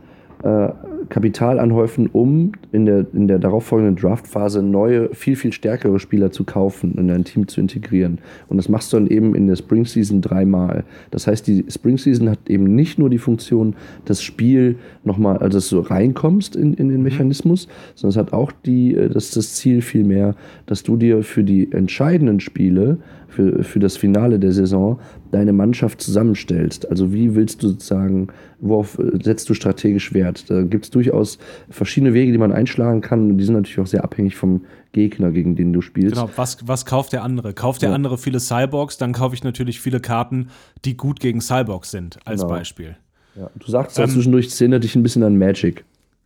äh, Kapital anhäufen, um in der, in der darauffolgenden Draftphase neue, viel, viel stärkere Spieler zu kaufen und in dein Team zu integrieren. Und das machst du dann eben in der Spring Season dreimal. Das heißt, die Spring Season hat eben nicht nur die Funktion, das Spiel nochmal, also dass du reinkommst in, in den mhm. Mechanismus, sondern es hat auch die, äh, das, das Ziel vielmehr, dass du dir für die entscheidenden Spiele für, für das Finale der Saison deine Mannschaft zusammenstellst. Also wie willst du sozusagen, worauf setzt du strategisch Wert? Da gibt es durchaus verschiedene Wege, die man einschlagen kann. Und die sind natürlich auch sehr abhängig vom Gegner, gegen den du spielst. Genau, was, was kauft der andere? Kauft der ja. andere viele Cyborgs, dann kaufe ich natürlich viele Karten, die gut gegen Cyborgs sind, als genau. Beispiel. Ja. Du sagst ähm, zwischendurch, es erinnert dich ein bisschen an Magic.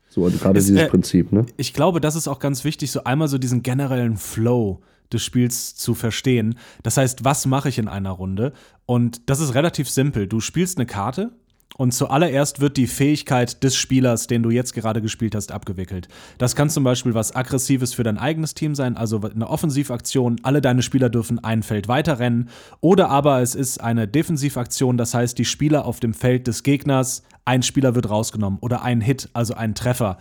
So, gerade dieses äh, Prinzip, ne? Ich glaube, das ist auch ganz wichtig, so einmal so diesen generellen Flow des Spiels zu verstehen. Das heißt, was mache ich in einer Runde? Und das ist relativ simpel. Du spielst eine Karte und zuallererst wird die Fähigkeit des Spielers, den du jetzt gerade gespielt hast, abgewickelt. Das kann zum Beispiel was Aggressives für dein eigenes Team sein, also eine Offensivaktion, alle deine Spieler dürfen ein Feld weiterrennen. Oder aber es ist eine Defensivaktion, das heißt, die Spieler auf dem Feld des Gegners, ein Spieler wird rausgenommen oder ein Hit, also ein Treffer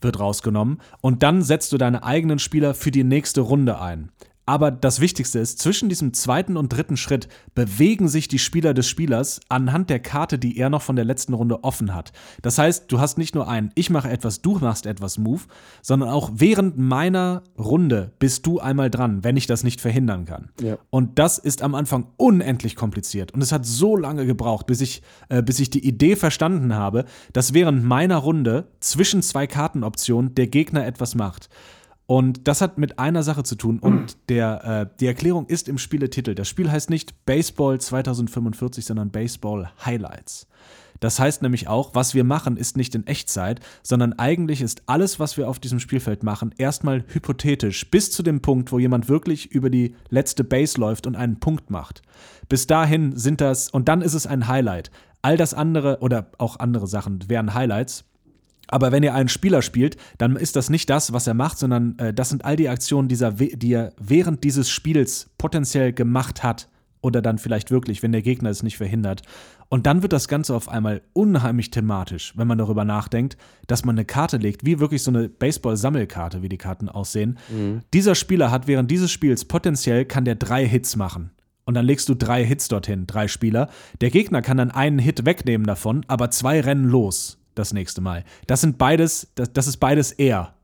wird rausgenommen. Und dann setzt du deine eigenen Spieler für die nächste Runde ein. Aber das Wichtigste ist, zwischen diesem zweiten und dritten Schritt bewegen sich die Spieler des Spielers anhand der Karte, die er noch von der letzten Runde offen hat. Das heißt, du hast nicht nur einen Ich mache etwas, du machst etwas Move, sondern auch während meiner Runde bist du einmal dran, wenn ich das nicht verhindern kann. Ja. Und das ist am Anfang unendlich kompliziert. Und es hat so lange gebraucht, bis ich, äh, bis ich die Idee verstanden habe, dass während meiner Runde zwischen zwei Kartenoptionen der Gegner etwas macht. Und das hat mit einer Sache zu tun. Und der, äh, die Erklärung ist im Spieletitel. Das Spiel heißt nicht Baseball 2045, sondern Baseball Highlights. Das heißt nämlich auch, was wir machen, ist nicht in Echtzeit, sondern eigentlich ist alles, was wir auf diesem Spielfeld machen, erstmal hypothetisch, bis zu dem Punkt, wo jemand wirklich über die letzte Base läuft und einen Punkt macht. Bis dahin sind das, und dann ist es ein Highlight. All das andere oder auch andere Sachen wären Highlights. Aber wenn ihr einen Spieler spielt, dann ist das nicht das, was er macht, sondern äh, das sind all die Aktionen, dieser, die er während dieses Spiels potenziell gemacht hat. Oder dann vielleicht wirklich, wenn der Gegner es nicht verhindert. Und dann wird das Ganze auf einmal unheimlich thematisch, wenn man darüber nachdenkt, dass man eine Karte legt, wie wirklich so eine Baseball-Sammelkarte, wie die Karten aussehen. Mhm. Dieser Spieler hat während dieses Spiels potenziell, kann der drei Hits machen. Und dann legst du drei Hits dorthin, drei Spieler. Der Gegner kann dann einen Hit wegnehmen davon, aber zwei rennen los das nächste Mal. Das sind beides, das, das ist beides er.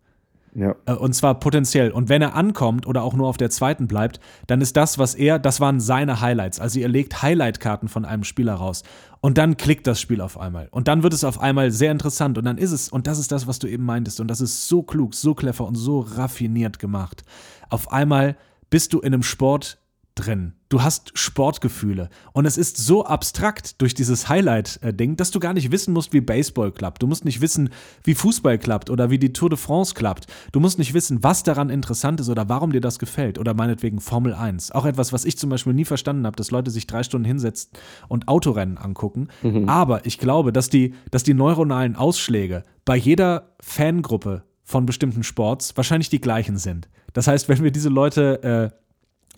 Ja. Äh, und zwar potenziell. Und wenn er ankommt oder auch nur auf der zweiten bleibt, dann ist das, was er, das waren seine Highlights. Also ihr legt Highlight-Karten von einem Spieler raus. Und dann klickt das Spiel auf einmal. Und dann wird es auf einmal sehr interessant. Und dann ist es, und das ist das, was du eben meintest. Und das ist so klug, so clever und so raffiniert gemacht. Auf einmal bist du in einem Sport drin. Du hast Sportgefühle. Und es ist so abstrakt durch dieses Highlight-Ding, dass du gar nicht wissen musst, wie Baseball klappt. Du musst nicht wissen, wie Fußball klappt oder wie die Tour de France klappt. Du musst nicht wissen, was daran interessant ist oder warum dir das gefällt. Oder meinetwegen Formel 1. Auch etwas, was ich zum Beispiel nie verstanden habe, dass Leute sich drei Stunden hinsetzen und Autorennen angucken. Mhm. Aber ich glaube, dass die, dass die neuronalen Ausschläge bei jeder Fangruppe von bestimmten Sports wahrscheinlich die gleichen sind. Das heißt, wenn wir diese Leute äh,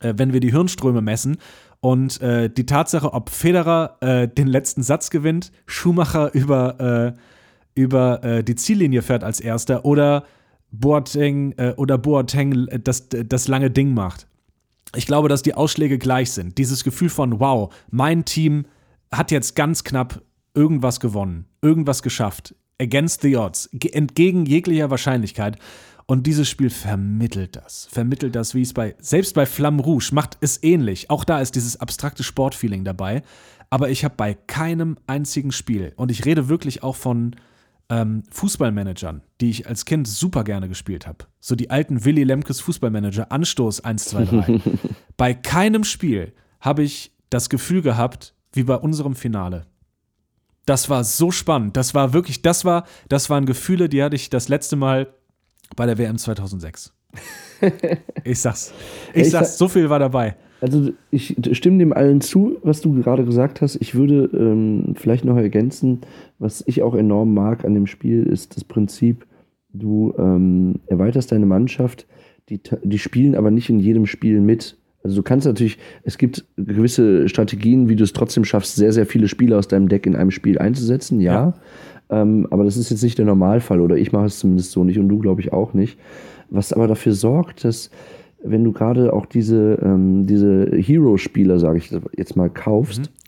äh, wenn wir die Hirnströme messen. Und äh, die Tatsache, ob Federer äh, den letzten Satz gewinnt, Schumacher über, äh, über äh, die Ziellinie fährt als erster oder Boateng äh, oder Boateng das, das lange Ding macht. Ich glaube, dass die Ausschläge gleich sind. Dieses Gefühl von, wow, mein Team hat jetzt ganz knapp irgendwas gewonnen, irgendwas geschafft, against the odds, entgegen jeglicher Wahrscheinlichkeit. Und dieses Spiel vermittelt das. Vermittelt das, wie es bei, selbst bei Flamme Rouge macht es ähnlich. Auch da ist dieses abstrakte Sportfeeling dabei. Aber ich habe bei keinem einzigen Spiel, und ich rede wirklich auch von ähm, Fußballmanagern, die ich als Kind super gerne gespielt habe. So die alten Willy Lemkes Fußballmanager, Anstoß 1, 2, 3. bei keinem Spiel habe ich das Gefühl gehabt, wie bei unserem Finale. Das war so spannend. Das war wirklich, das war, das waren Gefühle, die hatte ich das letzte Mal bei der WM 2006. ich sag's. Ich, ich sag's, so viel war dabei. Also ich stimme dem allen zu, was du gerade gesagt hast. Ich würde ähm, vielleicht noch ergänzen, was ich auch enorm mag an dem Spiel, ist das Prinzip, du ähm, erweiterst deine Mannschaft, die, die spielen aber nicht in jedem Spiel mit. Also du kannst natürlich, es gibt gewisse Strategien, wie du es trotzdem schaffst, sehr, sehr viele Spieler aus deinem Deck in einem Spiel einzusetzen, ja. ja. Ähm, aber das ist jetzt nicht der Normalfall oder ich mache es zumindest so nicht und du glaube ich auch nicht. Was aber dafür sorgt, dass wenn du gerade auch diese, ähm, diese Hero-Spieler, sage ich jetzt mal, kaufst, mhm.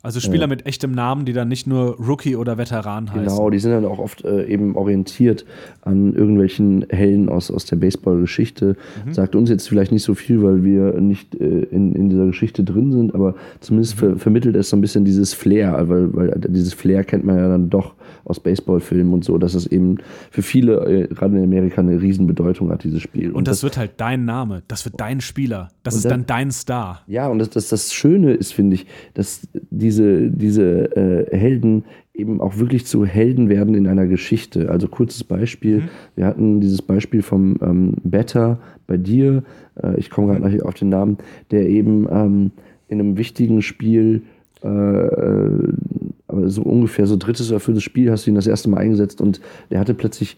Also Spieler ja. mit echtem Namen, die dann nicht nur Rookie oder Veteran heißen. Genau, die sind dann auch oft äh, eben orientiert an irgendwelchen Helden aus, aus der Baseball-Geschichte. Mhm. Sagt uns jetzt vielleicht nicht so viel, weil wir nicht äh, in, in dieser Geschichte drin sind, aber zumindest mhm. ver vermittelt es so ein bisschen dieses Flair, weil, weil dieses Flair kennt man ja dann doch aus Baseballfilmen und so, dass es eben für viele, äh, gerade in Amerika, eine Riesenbedeutung hat, dieses Spiel. Und, und das, das, wird halt dein Name, das wird dein Spieler, das ist dann, dann dein Star. Ja, und das, das, das Schöne ist, finde ich, dass diese, diese äh, Helden eben auch wirklich zu Helden werden in einer Geschichte. Also kurzes Beispiel, mhm. wir hatten dieses Beispiel vom ähm, Better bei dir, äh, ich komme gerade mhm. auf den Namen, der eben ähm, in einem wichtigen Spiel äh, äh aber so ungefähr so drittes oder viertes Spiel hast du ihn das erste Mal eingesetzt und der hatte plötzlich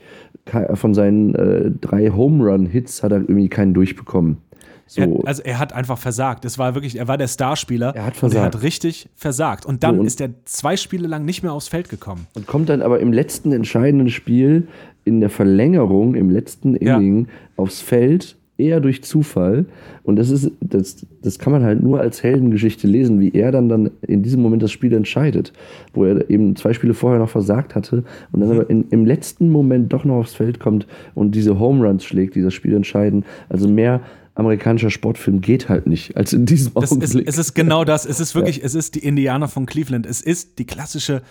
von seinen äh, drei Home Run Hits hat er irgendwie keinen durchbekommen. So. Er, also er hat einfach versagt. Es war wirklich, er war der Starspieler. Er hat versagt. Er hat richtig versagt. Und dann so, und ist er zwei Spiele lang nicht mehr aufs Feld gekommen. Und kommt dann aber im letzten entscheidenden Spiel in der Verlängerung, im letzten Inning ja. aufs Feld eher durch Zufall. Und das ist, das, das kann man halt nur als Heldengeschichte lesen, wie er dann, dann in diesem Moment das Spiel entscheidet. Wo er eben zwei Spiele vorher noch versagt hatte und dann aber in, im letzten Moment doch noch aufs Feld kommt und diese Home Runs schlägt, die das Spiel entscheiden. Also mehr amerikanischer Sportfilm geht halt nicht, als in diesem das Augenblick. Ist, es ist genau das. Es ist wirklich, ja. es ist die Indianer von Cleveland. Es ist die klassische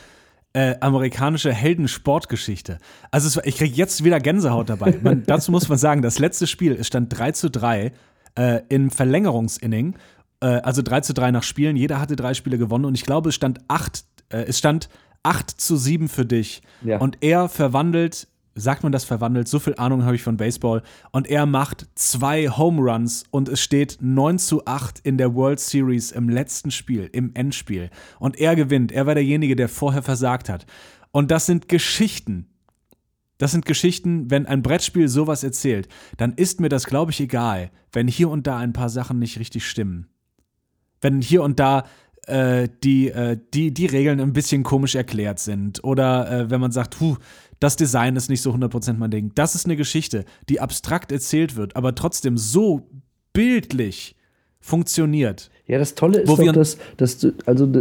äh, amerikanische Heldensportgeschichte. Also es, ich kriege jetzt wieder Gänsehaut dabei. Man, dazu muss man sagen, das letzte Spiel, es stand 3 zu 3 äh, im Verlängerungsinning. Äh, also 3 zu 3 nach Spielen. Jeder hatte drei Spiele gewonnen und ich glaube, es stand 8, äh, es stand 8 zu 7 für dich. Ja. Und er verwandelt sagt man das verwandelt, so viel Ahnung habe ich von Baseball. Und er macht zwei Home Runs und es steht 9 zu 8 in der World Series im letzten Spiel, im Endspiel. Und er gewinnt. Er war derjenige, der vorher versagt hat. Und das sind Geschichten. Das sind Geschichten, wenn ein Brettspiel sowas erzählt, dann ist mir das, glaube ich, egal, wenn hier und da ein paar Sachen nicht richtig stimmen. Wenn hier und da äh, die, äh, die, die Regeln ein bisschen komisch erklärt sind. Oder äh, wenn man sagt, puh, das Design ist nicht so 100% mein Ding. Das ist eine Geschichte, die abstrakt erzählt wird, aber trotzdem so bildlich funktioniert. Ja, das Tolle ist doch, dass, dass also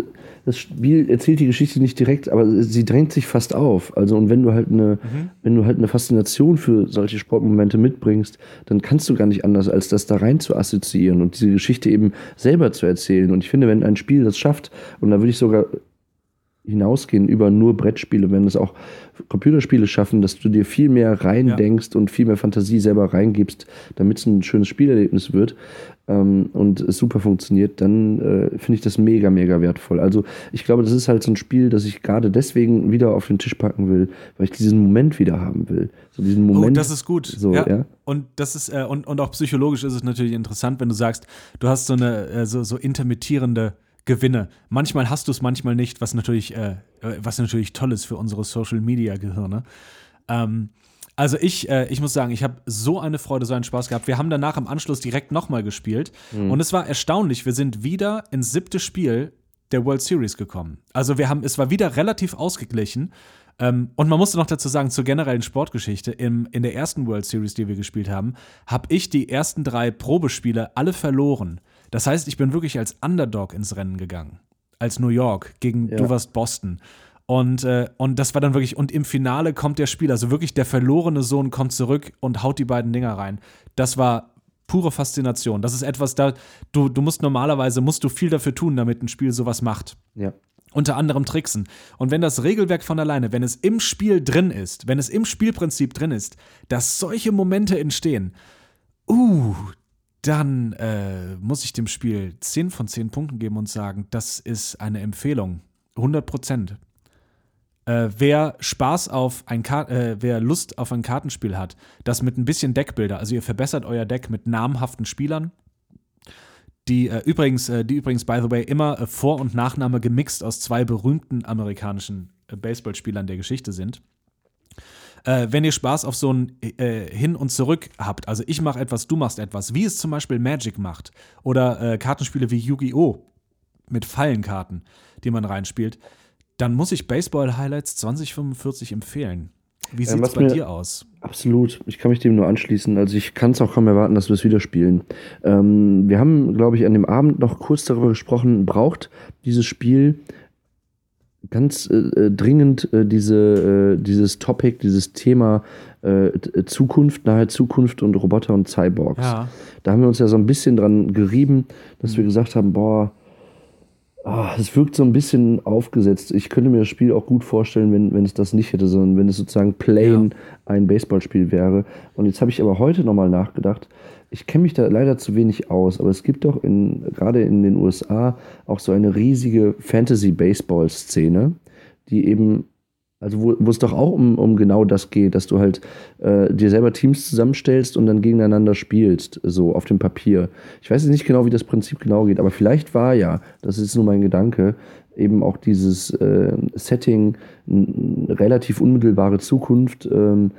das Spiel erzählt die Geschichte nicht direkt, aber sie drängt sich fast auf. Also und wenn du halt eine, mhm. wenn du halt eine Faszination für solche Sportmomente mitbringst, dann kannst du gar nicht anders, als das da rein zu assoziieren und diese Geschichte eben selber zu erzählen. Und ich finde, wenn ein Spiel das schafft, und da würde ich sogar hinausgehen über nur Brettspiele, wenn es auch Computerspiele schaffen, dass du dir viel mehr reindenkst ja. und viel mehr Fantasie selber reingibst, damit es ein schönes Spielerlebnis wird ähm, und es super funktioniert, dann äh, finde ich das mega, mega wertvoll. Also ich glaube, das ist halt so ein Spiel, das ich gerade deswegen wieder auf den Tisch packen will, weil ich diesen Moment wieder haben will. So diesen oh, Moment. Oh, das ist gut. So, ja. ja. Und das ist, äh, und, und auch psychologisch ist es natürlich interessant, wenn du sagst, du hast so eine äh, so, so intermittierende Gewinne. Manchmal hast du es, manchmal nicht, was natürlich, äh, äh, was natürlich toll ist für unsere Social Media Gehirne. Ähm, also ich, äh, ich muss sagen, ich habe so eine Freude, so einen Spaß gehabt. Wir haben danach im Anschluss direkt nochmal gespielt mhm. und es war erstaunlich. Wir sind wieder ins siebte Spiel der World Series gekommen. Also wir haben, es war wieder relativ ausgeglichen. Ähm, und man musste noch dazu sagen, zur generellen Sportgeschichte, im, in der ersten World Series, die wir gespielt haben, habe ich die ersten drei Probespiele alle verloren. Das heißt, ich bin wirklich als Underdog ins Rennen gegangen. Als New York gegen ja. du warst Boston. Und, äh, und das war dann wirklich, und im Finale kommt der Spieler, also wirklich der verlorene Sohn kommt zurück und haut die beiden Dinger rein. Das war pure Faszination. Das ist etwas, da du, du musst normalerweise musst du viel dafür tun, damit ein Spiel sowas macht. Ja. Unter anderem Tricksen. Und wenn das Regelwerk von alleine, wenn es im Spiel drin ist, wenn es im Spielprinzip drin ist, dass solche Momente entstehen, uh, dann äh, muss ich dem Spiel 10 von 10 Punkten geben und sagen, das ist eine Empfehlung. 100 Prozent. Äh, wer Spaß auf ein Kar äh, wer Lust auf ein Kartenspiel hat, das mit ein bisschen Deckbilder, also ihr verbessert euer Deck mit namhaften Spielern, die äh, übrigens, äh, die übrigens, by the way, immer äh, Vor- und Nachname gemixt aus zwei berühmten amerikanischen äh, Baseballspielern der Geschichte sind. Äh, wenn ihr Spaß auf so ein äh, Hin und Zurück habt, also ich mache etwas, du machst etwas, wie es zum Beispiel Magic macht, oder Kartenspiele wie Yu-Gi-Oh! mit Fallenkarten, die man reinspielt, dann muss ich Baseball Highlights 2045 empfehlen. Wie sieht es bei dir aus? Absolut, ich kann mich dem nur anschließen. Also ich kann es auch kaum erwarten, dass wir es wieder spielen. Ähm, wir haben, glaube ich, an dem Abend noch kurz darüber gesprochen, braucht dieses Spiel ganz äh, äh dringend äh, diese, äh, dieses Topic, dieses Thema äh, Zukunft, nahe Zukunft und Roboter und Cyborgs. Ja. Da haben wir uns ja so ein bisschen dran gerieben, dass mhm. wir gesagt haben, boah, Oh, es wirkt so ein bisschen aufgesetzt. Ich könnte mir das Spiel auch gut vorstellen, wenn, wenn es das nicht hätte, sondern wenn es sozusagen plain ja. ein Baseballspiel wäre. Und jetzt habe ich aber heute nochmal nachgedacht. Ich kenne mich da leider zu wenig aus, aber es gibt doch in, gerade in den USA auch so eine riesige Fantasy-Baseball-Szene, die eben also wo, es doch auch um, um genau das geht, dass du halt äh, dir selber Teams zusammenstellst und dann gegeneinander spielst, so auf dem Papier. Ich weiß jetzt nicht genau, wie das Prinzip genau geht, aber vielleicht war ja, das ist nur mein Gedanke, eben auch dieses äh, Setting, relativ unmittelbare Zukunft, ähm,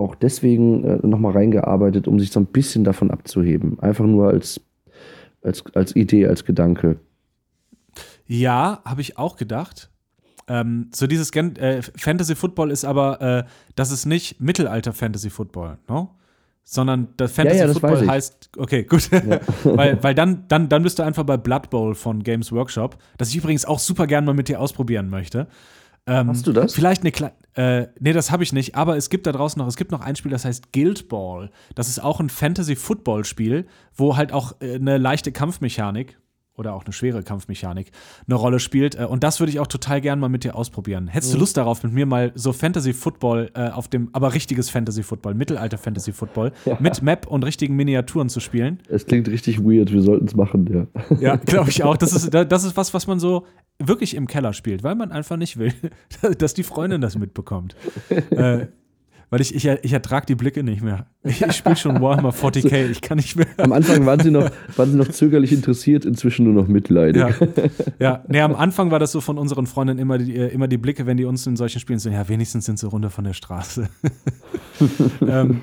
auch deswegen äh, nochmal reingearbeitet, um sich so ein bisschen davon abzuheben. Einfach nur als, als, als Idee, als Gedanke. Ja, habe ich auch gedacht. Ähm, so dieses äh, Fantasy Football ist aber, äh, das ist nicht Mittelalter Fantasy Football, no? Sondern das Fantasy ja, ja, das Football heißt, okay, gut, ja. weil, weil dann, dann, dann bist du einfach bei Blood Bowl von Games Workshop, das ich übrigens auch super gerne mal mit dir ausprobieren möchte. Ähm, Hast du das? Vielleicht eine kleine. Äh, nee, das habe ich nicht, aber es gibt da draußen noch, es gibt noch ein Spiel, das heißt Guild Ball. Das ist auch ein Fantasy-Football-Spiel, wo halt auch äh, eine leichte Kampfmechanik, oder auch eine schwere Kampfmechanik eine Rolle spielt. Äh, und das würde ich auch total gern mal mit dir ausprobieren. Hättest mhm. du Lust darauf, mit mir mal so Fantasy-Football äh, auf dem, aber richtiges Fantasy-Football, Mittelalter-Fantasy-Football, ja. mit Map und richtigen Miniaturen zu spielen? Es klingt richtig weird, wir sollten es machen, ja. Ja, glaube ich auch. Das ist, das ist was, was man so wirklich im Keller spielt, weil man einfach nicht will, dass die Freundin das mitbekommt. äh, weil ich, ich, ich ertrage die Blicke nicht mehr. Ich, ich spiele schon Warhammer 40k, ich kann nicht mehr. Am Anfang waren sie noch, waren sie noch zögerlich interessiert, inzwischen nur noch mitleidig. Ja, ja. Nee, am Anfang war das so von unseren Freundinnen immer die, äh, immer die Blicke, wenn die uns in solchen Spielen sind, ja, wenigstens sind sie runter von der Straße. ähm,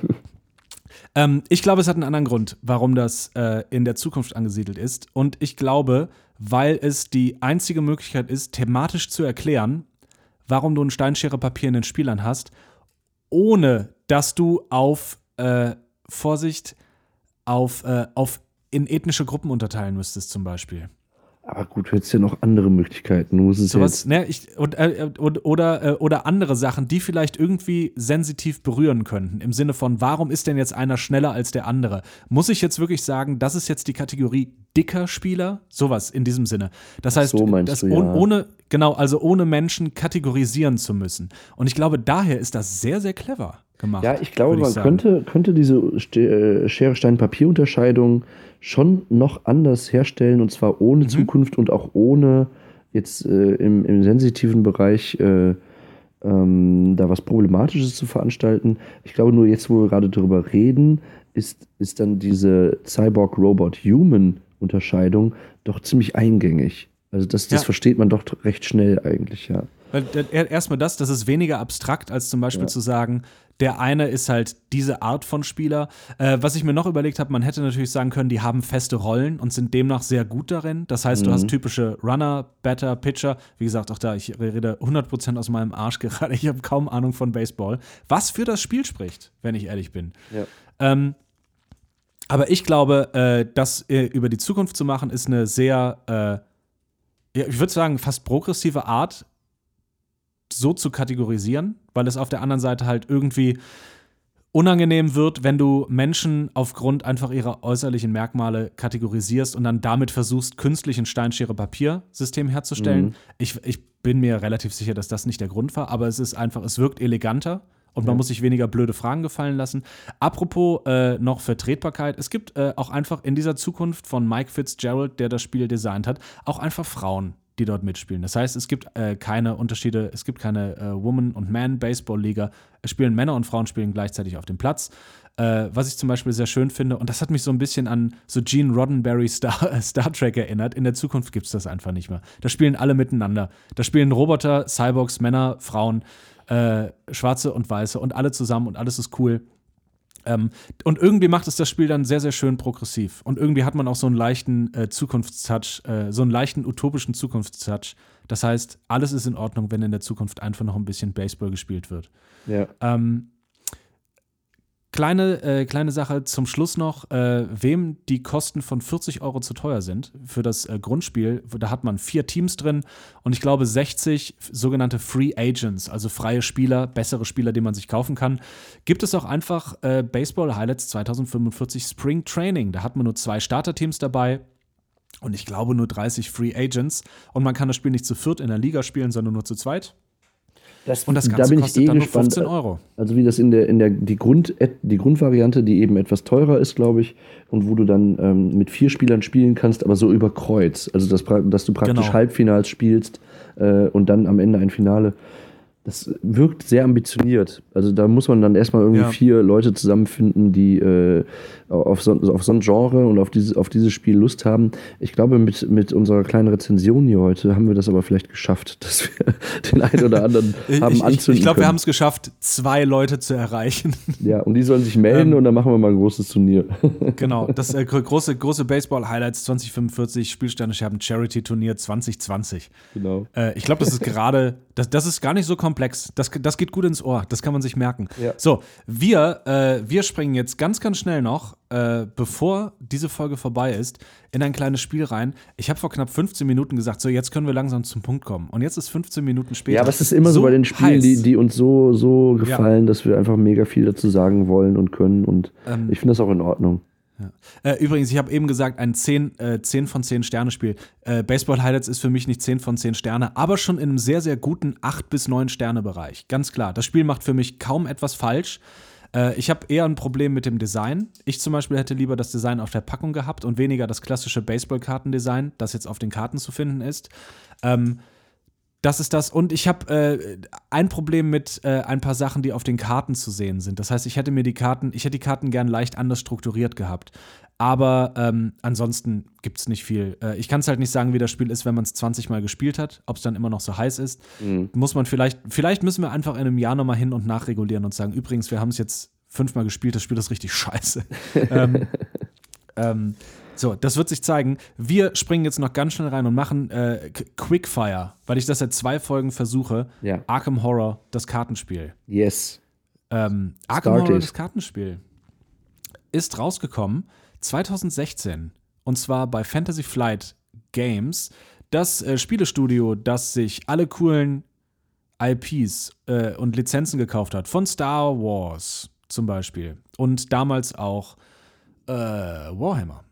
ähm, ich glaube, es hat einen anderen Grund, warum das äh, in der Zukunft angesiedelt ist. Und ich glaube, weil es die einzige Möglichkeit ist, thematisch zu erklären, warum du ein Steinschere Papier in den Spielern hast ohne dass du auf äh, Vorsicht auf, äh, auf in ethnische Gruppen unterteilen müsstest, zum Beispiel. Aber gut, du hättest ja noch andere Möglichkeiten. Muss es Sowas, ne, ich, und, äh, und, oder, äh, oder andere Sachen, die vielleicht irgendwie sensitiv berühren könnten. Im Sinne von, warum ist denn jetzt einer schneller als der andere? Muss ich jetzt wirklich sagen, das ist jetzt die Kategorie dicker Spieler? Sowas in diesem Sinne. Das heißt, so das du, ja. ohne, genau, also ohne Menschen kategorisieren zu müssen. Und ich glaube, daher ist das sehr, sehr clever gemacht. Ja, ich glaube, man könnte, könnte diese äh, Schere-Stein-Papier-Unterscheidung schon noch anders herstellen und zwar ohne mhm. Zukunft und auch ohne jetzt äh, im, im, sensitiven Bereich äh, ähm, da was Problematisches zu veranstalten. Ich glaube nur jetzt, wo wir gerade darüber reden, ist, ist dann diese Cyborg-Robot-Human-Unterscheidung doch ziemlich eingängig. Also das, das ja. versteht man doch recht schnell eigentlich, ja. Weil erstmal das, das ist weniger abstrakt, als zum Beispiel ja. zu sagen, der eine ist halt diese Art von Spieler. Äh, was ich mir noch überlegt habe, man hätte natürlich sagen können, die haben feste Rollen und sind demnach sehr gut darin. Das heißt, mhm. du hast mhm. typische Runner, Batter, Pitcher. Wie gesagt, auch da, ich rede 100% aus meinem Arsch gerade. Ich habe kaum Ahnung von Baseball. Was für das Spiel spricht, wenn ich ehrlich bin. Ja. Ähm, aber ich glaube, äh, das äh, über die Zukunft zu machen, ist eine sehr, äh, ich würde sagen, fast progressive Art, so zu kategorisieren, weil es auf der anderen Seite halt irgendwie unangenehm wird, wenn du Menschen aufgrund einfach ihrer äußerlichen Merkmale kategorisierst und dann damit versuchst, künstlich ein Steinschere-Papier-System herzustellen. Mhm. Ich, ich bin mir relativ sicher, dass das nicht der Grund war, aber es ist einfach, es wirkt eleganter und man ja. muss sich weniger blöde Fragen gefallen lassen. Apropos äh, noch Vertretbarkeit, es gibt äh, auch einfach in dieser Zukunft von Mike Fitzgerald, der das Spiel designt hat, auch einfach Frauen, die dort mitspielen. Das heißt, es gibt äh, keine Unterschiede, es gibt keine äh, Woman- und Man-Baseball-Liga. Es spielen Männer und Frauen spielen gleichzeitig auf dem Platz. Äh, was ich zum Beispiel sehr schön finde, und das hat mich so ein bisschen an so Gene Roddenberry Star, Star Trek erinnert. In der Zukunft gibt es das einfach nicht mehr. Da spielen alle miteinander. Da spielen Roboter, Cyborgs, Männer, Frauen, äh, Schwarze und Weiße und alle zusammen und alles ist cool. Ähm, und irgendwie macht es das Spiel dann sehr, sehr schön progressiv. Und irgendwie hat man auch so einen leichten äh, Zukunftstouch, äh, so einen leichten utopischen Zukunftstouch. Das heißt, alles ist in Ordnung, wenn in der Zukunft einfach noch ein bisschen Baseball gespielt wird. Ja. Ähm, Kleine, äh, kleine Sache zum Schluss noch, äh, wem die Kosten von 40 Euro zu teuer sind für das äh, Grundspiel, da hat man vier Teams drin und ich glaube 60 sogenannte Free Agents, also freie Spieler, bessere Spieler, die man sich kaufen kann. Gibt es auch einfach äh, Baseball Highlights 2045 Spring Training. Da hat man nur zwei Starterteams dabei, und ich glaube nur 30 Free Agents. Und man kann das Spiel nicht zu viert in der Liga spielen, sondern nur zu zweit. Das, und das Ganze da bin kostet ich eh gespannt, 15 Euro. Also wie das in der, in der die, Grund, die Grundvariante, die eben etwas teurer ist, glaube ich, und wo du dann ähm, mit vier Spielern spielen kannst, aber so über Kreuz. Also dass, dass du praktisch genau. Halbfinals spielst äh, und dann am Ende ein Finale das wirkt sehr ambitioniert. Also da muss man dann erstmal irgendwie ja. vier Leute zusammenfinden, die äh, auf, so, auf so ein Genre und auf dieses, auf dieses Spiel Lust haben. Ich glaube, mit, mit unserer kleinen Rezension hier heute haben wir das aber vielleicht geschafft, dass wir den einen oder anderen haben ich, anzünden Ich, ich glaube, wir haben es geschafft, zwei Leute zu erreichen. Ja, und die sollen sich melden ähm, und dann machen wir mal ein großes Turnier. Genau, das äh, große, große Baseball-Highlights 2045, Spielsterne-Scherben Charity-Turnier 2020. Genau. Äh, ich glaube, das ist gerade, das, das ist gar nicht so komplex komplex. Das, das geht gut ins Ohr. Das kann man sich merken. Ja. So, wir, äh, wir springen jetzt ganz, ganz schnell noch, äh, bevor diese Folge vorbei ist, in ein kleines Spiel rein. Ich habe vor knapp 15 Minuten gesagt, so jetzt können wir langsam zum Punkt kommen. Und jetzt ist 15 Minuten später. Ja, aber es ist immer so, so bei den Spielen, die, die, uns so, so gefallen, ja. dass wir einfach mega viel dazu sagen wollen und können. Und ähm, ich finde das auch in Ordnung. Ja. Äh, übrigens, ich habe eben gesagt, ein 10, äh, 10 von 10 Sterne Spiel. Äh, Baseball Highlights ist für mich nicht 10 von 10 Sterne, aber schon in einem sehr, sehr guten 8 bis 9 Sterne Bereich. Ganz klar. Das Spiel macht für mich kaum etwas falsch. Äh, ich habe eher ein Problem mit dem Design. Ich zum Beispiel hätte lieber das Design auf der Packung gehabt und weniger das klassische Baseball-Kartendesign, das jetzt auf den Karten zu finden ist. Ähm, das ist das. Und ich habe äh, ein Problem mit äh, ein paar Sachen, die auf den Karten zu sehen sind. Das heißt, ich hätte mir die Karten, ich hätte die Karten gern leicht anders strukturiert gehabt. Aber ähm, ansonsten gibt es nicht viel. Äh, ich kann es halt nicht sagen, wie das Spiel ist, wenn man es 20 Mal gespielt hat, ob es dann immer noch so heiß ist. Mhm. Muss man vielleicht, vielleicht müssen wir einfach in einem Jahr nochmal hin und nachregulieren und sagen, übrigens, wir haben es jetzt fünfmal gespielt, das Spiel ist richtig scheiße. ähm, ähm, so, das wird sich zeigen. Wir springen jetzt noch ganz schnell rein und machen äh, Quickfire, weil ich das seit zwei Folgen versuche. Ja. Arkham Horror, das Kartenspiel. Yes. Ähm, Arkham Started. Horror, das Kartenspiel, ist rausgekommen 2016 und zwar bei Fantasy Flight Games, das äh, Spielestudio, das sich alle coolen IPs äh, und Lizenzen gekauft hat, von Star Wars zum Beispiel und damals auch äh, Warhammer.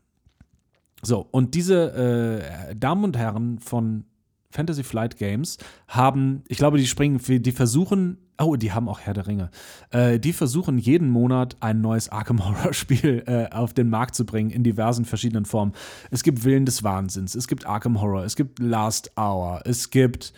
So, und diese äh, Damen und Herren von Fantasy Flight Games haben, ich glaube, die springen, die versuchen, oh, die haben auch Herr der Ringe, äh, die versuchen jeden Monat ein neues Arkham Horror Spiel äh, auf den Markt zu bringen in diversen verschiedenen Formen. Es gibt Willen des Wahnsinns, es gibt Arkham Horror, es gibt Last Hour, es gibt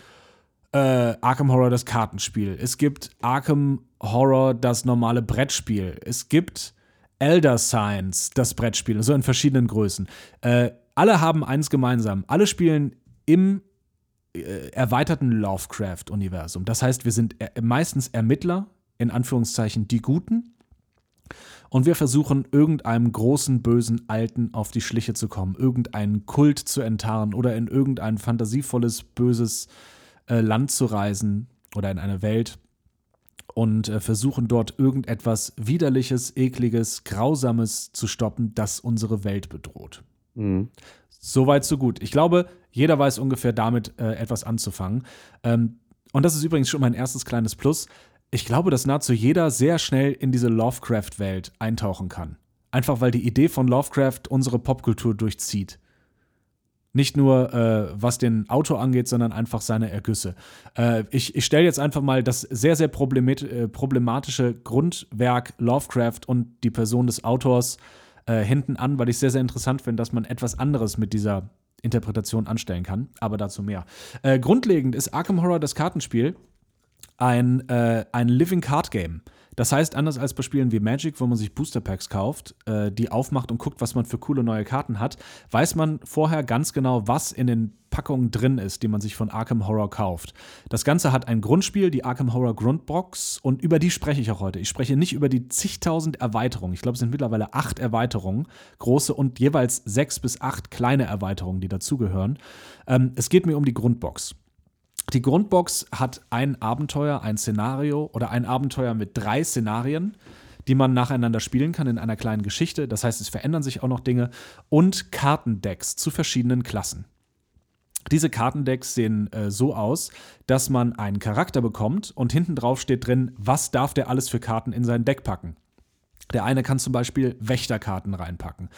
äh, Arkham Horror das Kartenspiel, es gibt Arkham Horror das normale Brettspiel, es gibt Elder Science, das Brettspiel, so in verschiedenen Größen. Äh, alle haben eins gemeinsam. Alle spielen im äh, erweiterten Lovecraft-Universum. Das heißt, wir sind er meistens Ermittler, in Anführungszeichen die Guten. Und wir versuchen, irgendeinem großen, bösen Alten auf die Schliche zu kommen, irgendeinen Kult zu enttarnen oder in irgendein fantasievolles, böses äh, Land zu reisen oder in eine Welt und äh, versuchen dort irgendetwas Widerliches, Ekliges, Grausames zu stoppen, das unsere Welt bedroht. Mhm. Soweit, so gut. Ich glaube, jeder weiß ungefähr damit äh, etwas anzufangen. Ähm, und das ist übrigens schon mein erstes kleines Plus, ich glaube, dass nahezu jeder sehr schnell in diese Lovecraft-Welt eintauchen kann. Einfach weil die Idee von Lovecraft unsere Popkultur durchzieht. Nicht nur äh, was den Autor angeht, sondern einfach seine Ergüsse. Äh, ich ich stelle jetzt einfach mal das sehr, sehr äh, problematische Grundwerk Lovecraft und die Person des Autors äh, hinten an, weil ich sehr, sehr interessant finde, dass man etwas anderes mit dieser Interpretation anstellen kann. Aber dazu mehr. Äh, grundlegend ist Arkham Horror das Kartenspiel ein, äh, ein Living Card Game. Das heißt, anders als bei Spielen wie Magic, wo man sich Booster Packs kauft, äh, die aufmacht und guckt, was man für coole neue Karten hat, weiß man vorher ganz genau, was in den Packungen drin ist, die man sich von Arkham Horror kauft. Das Ganze hat ein Grundspiel, die Arkham Horror Grundbox, und über die spreche ich auch heute. Ich spreche nicht über die zigtausend Erweiterungen. Ich glaube, es sind mittlerweile acht Erweiterungen, große und jeweils sechs bis acht kleine Erweiterungen, die dazugehören. Ähm, es geht mir um die Grundbox. Die Grundbox hat ein Abenteuer, ein Szenario oder ein Abenteuer mit drei Szenarien, die man nacheinander spielen kann in einer kleinen Geschichte. Das heißt, es verändern sich auch noch Dinge und Kartendecks zu verschiedenen Klassen. Diese Kartendecks sehen äh, so aus, dass man einen Charakter bekommt und hinten drauf steht drin, was darf der alles für Karten in sein Deck packen. Der eine kann zum Beispiel Wächterkarten reinpacken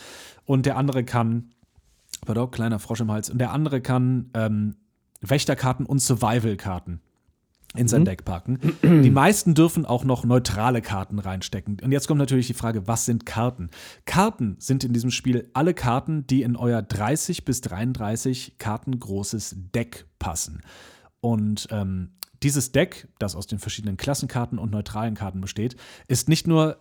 und der andere kann, pardon, kleiner Frosch im Hals, und der andere kann ähm, Wächterkarten und Survival-Karten in sein mhm. Deck packen. Die meisten dürfen auch noch neutrale Karten reinstecken. Und jetzt kommt natürlich die Frage, was sind Karten? Karten sind in diesem Spiel alle Karten, die in euer 30 bis 33 Karten großes Deck passen. Und ähm, dieses Deck, das aus den verschiedenen Klassenkarten und neutralen Karten besteht, ist nicht nur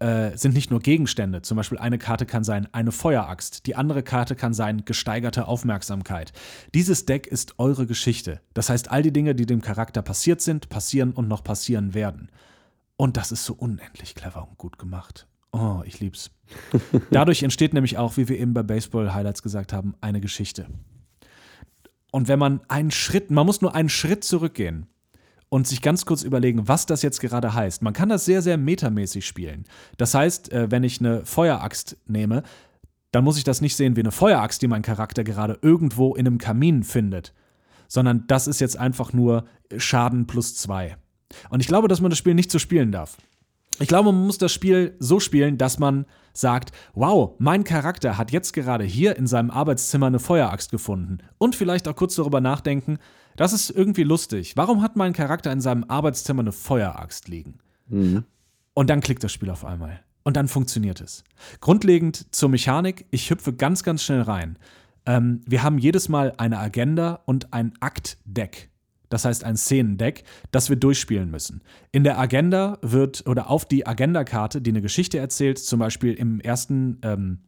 äh, sind nicht nur Gegenstände. Zum Beispiel eine Karte kann sein eine Feueraxt, die andere Karte kann sein gesteigerte Aufmerksamkeit. Dieses Deck ist eure Geschichte. Das heißt, all die Dinge, die dem Charakter passiert sind, passieren und noch passieren werden. Und das ist so unendlich clever und gut gemacht. Oh, ich lieb's. Dadurch entsteht nämlich auch, wie wir eben bei Baseball Highlights gesagt haben, eine Geschichte. Und wenn man einen Schritt, man muss nur einen Schritt zurückgehen und sich ganz kurz überlegen, was das jetzt gerade heißt. Man kann das sehr, sehr metamäßig spielen. Das heißt, äh, wenn ich eine Feueraxt nehme, dann muss ich das nicht sehen wie eine Feueraxt, die mein Charakter gerade irgendwo in einem Kamin findet, sondern das ist jetzt einfach nur Schaden plus zwei. Und ich glaube, dass man das Spiel nicht so spielen darf. Ich glaube, man muss das Spiel so spielen, dass man sagt, wow, mein Charakter hat jetzt gerade hier in seinem Arbeitszimmer eine Feueraxt gefunden und vielleicht auch kurz darüber nachdenken, das ist irgendwie lustig. Warum hat mein Charakter in seinem Arbeitszimmer eine Feueraxt liegen? Mhm. Und dann klickt das Spiel auf einmal. Und dann funktioniert es. Grundlegend zur Mechanik, ich hüpfe ganz, ganz schnell rein. Ähm, wir haben jedes Mal eine Agenda und ein Aktdeck. Das heißt ein Szenendeck, das wir durchspielen müssen. In der Agenda wird oder auf die Agendakarte, die eine Geschichte erzählt, zum Beispiel im ersten, ähm,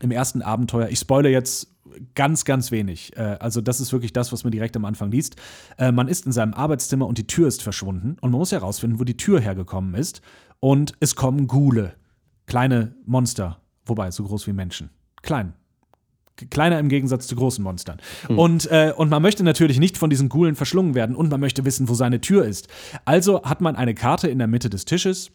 im ersten Abenteuer, ich spoilere jetzt ganz, ganz wenig. Äh, also, das ist wirklich das, was man direkt am Anfang liest. Äh, man ist in seinem Arbeitszimmer und die Tür ist verschwunden. Und man muss herausfinden, wo die Tür hergekommen ist. Und es kommen Gule. Kleine Monster. Wobei, so groß wie Menschen. Klein. Kleiner im Gegensatz zu großen Monstern. Mhm. Und, äh, und man möchte natürlich nicht von diesen Gulen verschlungen werden und man möchte wissen, wo seine Tür ist. Also hat man eine Karte in der Mitte des Tisches